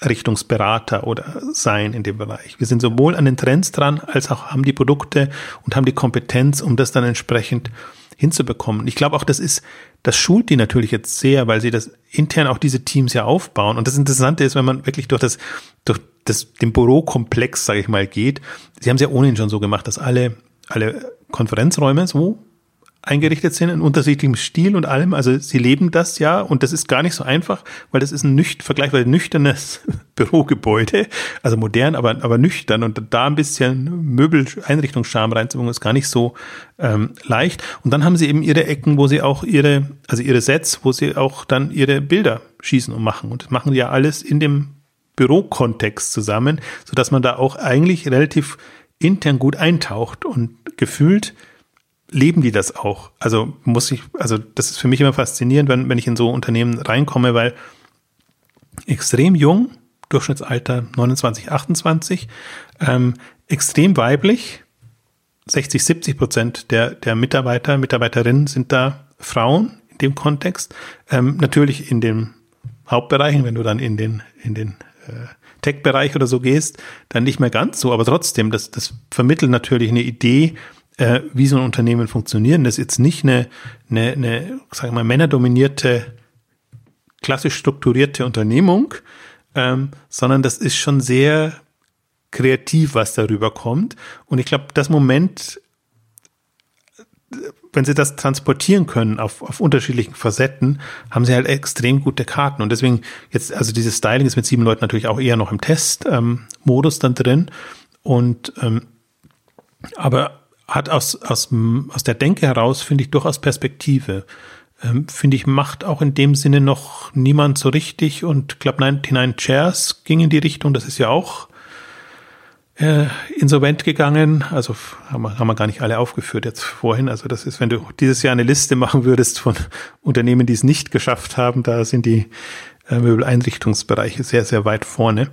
Einrichtungsberater oder sein in dem Bereich. Wir sind sowohl an den Trends dran, als auch haben die Produkte und haben die Kompetenz, um das dann entsprechend hinzubekommen. Ich glaube auch, das ist, das schult die natürlich jetzt sehr, weil sie das intern auch diese Teams ja aufbauen. Und das Interessante ist, wenn man wirklich durch das, durch das, den Bürokomplex, sage ich mal, geht. Sie haben es ja ohnehin schon so gemacht, dass alle, alle Konferenzräume so eingerichtet sind in unterschiedlichem Stil und allem. Also sie leben das ja und das ist gar nicht so einfach, weil das ist ein nücht, vergleichsweise nüchternes Bürogebäude, also modern, aber, aber nüchtern und da ein bisschen Möbel-Einrichtungsscham reinzubringen, ist gar nicht so ähm, leicht. Und dann haben sie eben ihre Ecken, wo sie auch ihre, also ihre Sets, wo sie auch dann ihre Bilder schießen und machen. Und machen ja alles in dem Bürokontext zusammen, so dass man da auch eigentlich relativ intern gut eintaucht und gefühlt leben die das auch? Also muss ich, also das ist für mich immer faszinierend, wenn, wenn ich in so Unternehmen reinkomme, weil extrem jung, Durchschnittsalter 29, 28, ähm, extrem weiblich, 60, 70 Prozent der, der Mitarbeiter, Mitarbeiterinnen sind da Frauen in dem Kontext. Ähm, natürlich in den Hauptbereichen, wenn du dann in den, in den Tech-Bereich oder so gehst, dann nicht mehr ganz so, aber trotzdem, das, das vermittelt natürlich eine Idee, äh, wie so ein Unternehmen funktioniert. Das ist jetzt nicht eine, eine, eine sagen wir mal, männerdominierte, klassisch strukturierte Unternehmung, ähm, sondern das ist schon sehr kreativ, was darüber kommt. Und ich glaube, das Moment, wenn sie das transportieren können auf, auf unterschiedlichen Facetten, haben sie halt extrem gute Karten. Und deswegen jetzt, also dieses Styling ist mit sieben Leuten natürlich auch eher noch im Test-Modus ähm, dann drin. Und ähm, aber hat aus, aus, aus der Denke heraus, finde ich, durchaus Perspektive. Ähm, finde ich, macht auch in dem Sinne noch niemand so richtig. Und Club 99 Chairs ging in die Richtung. Das ist ja auch äh, insolvent gegangen. Also haben wir, haben wir gar nicht alle aufgeführt jetzt vorhin. Also das ist, wenn du dieses Jahr eine Liste machen würdest von Unternehmen, die es nicht geschafft haben, da sind die äh, Möbeleinrichtungsbereiche sehr, sehr weit vorne.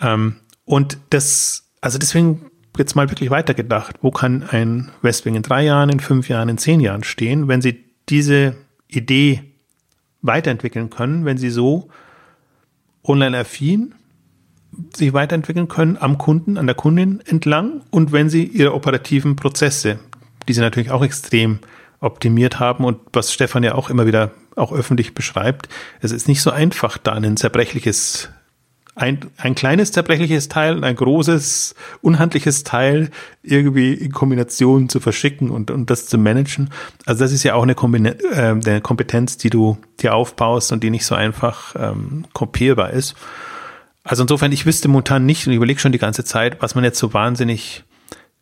Ähm, und das, also deswegen jetzt mal wirklich weitergedacht. Wo kann ein Westwing in drei Jahren, in fünf Jahren, in zehn Jahren stehen, wenn sie diese Idee weiterentwickeln können, wenn sie so online-affin sich weiterentwickeln können am Kunden, an der Kundin entlang und wenn sie ihre operativen Prozesse, die sie natürlich auch extrem optimiert haben und was Stefan ja auch immer wieder auch öffentlich beschreibt, es ist nicht so einfach, da ein zerbrechliches ein, ein kleines zerbrechliches Teil und ein großes, unhandliches Teil irgendwie in Kombination zu verschicken und, und das zu managen. Also das ist ja auch eine, äh, eine Kompetenz, die du dir aufbaust und die nicht so einfach ähm, kopierbar ist. Also insofern, ich wüsste momentan nicht und überlege schon die ganze Zeit, was man jetzt so wahnsinnig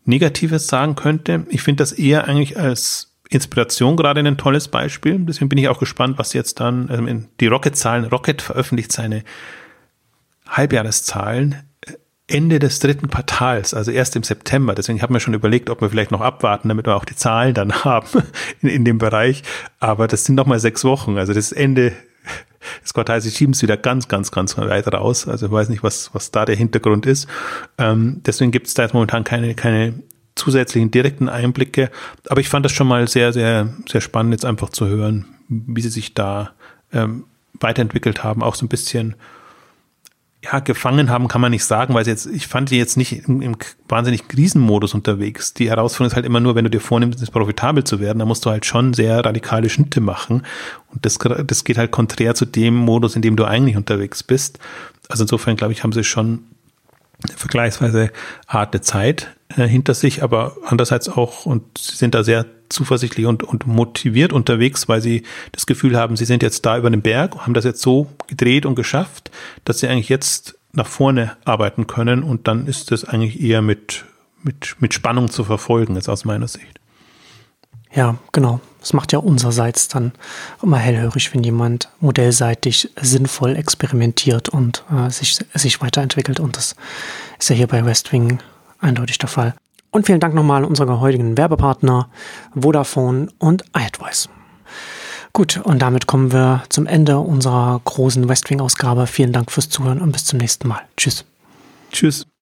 Negatives sagen könnte. Ich finde das eher eigentlich als Inspiration gerade ein tolles Beispiel. Deswegen bin ich auch gespannt, was jetzt dann ähm, die Rocket-Zahlen, Rocket veröffentlicht seine Halbjahreszahlen Ende des dritten Quartals, also erst im September. Deswegen haben wir schon überlegt, ob wir vielleicht noch abwarten, damit wir auch die Zahlen dann haben in, in dem Bereich. Aber das sind noch mal sechs Wochen. Also das Ende das Quartal, sie schieben es wieder ganz, ganz, ganz weit raus. Also ich weiß nicht, was, was da der Hintergrund ist. Ähm, deswegen gibt es da jetzt momentan keine, keine zusätzlichen direkten Einblicke. Aber ich fand das schon mal sehr, sehr, sehr spannend, jetzt einfach zu hören, wie sie sich da ähm, weiterentwickelt haben, auch so ein bisschen ja, gefangen haben kann man nicht sagen, weil jetzt, ich fand die jetzt nicht im, im wahnsinnig Krisenmodus unterwegs. Die Herausforderung ist halt immer nur, wenn du dir vornimmst, profitabel zu werden, dann musst du halt schon sehr radikale Schnitte machen. Und das, das geht halt konträr zu dem Modus, in dem du eigentlich unterwegs bist. Also insofern, glaube ich, haben sie schon vergleichsweise harte Zeit äh, hinter sich, aber andererseits auch, und sie sind da sehr zuversichtlich und, und motiviert unterwegs, weil sie das Gefühl haben, sie sind jetzt da über den Berg, haben das jetzt so gedreht und geschafft, dass sie eigentlich jetzt nach vorne arbeiten können und dann ist das eigentlich eher mit, mit, mit Spannung zu verfolgen, jetzt aus meiner Sicht. Ja, genau. Es macht ja unsererseits dann immer hellhörig, wenn jemand modellseitig sinnvoll experimentiert und äh, sich, sich weiterentwickelt. Und das ist ja hier bei Westwing eindeutig der Fall. Und vielen Dank nochmal an unsere heutigen Werbepartner Vodafone und iAdvice. Gut, und damit kommen wir zum Ende unserer großen Westwing-Ausgabe. Vielen Dank fürs Zuhören und bis zum nächsten Mal. Tschüss. Tschüss.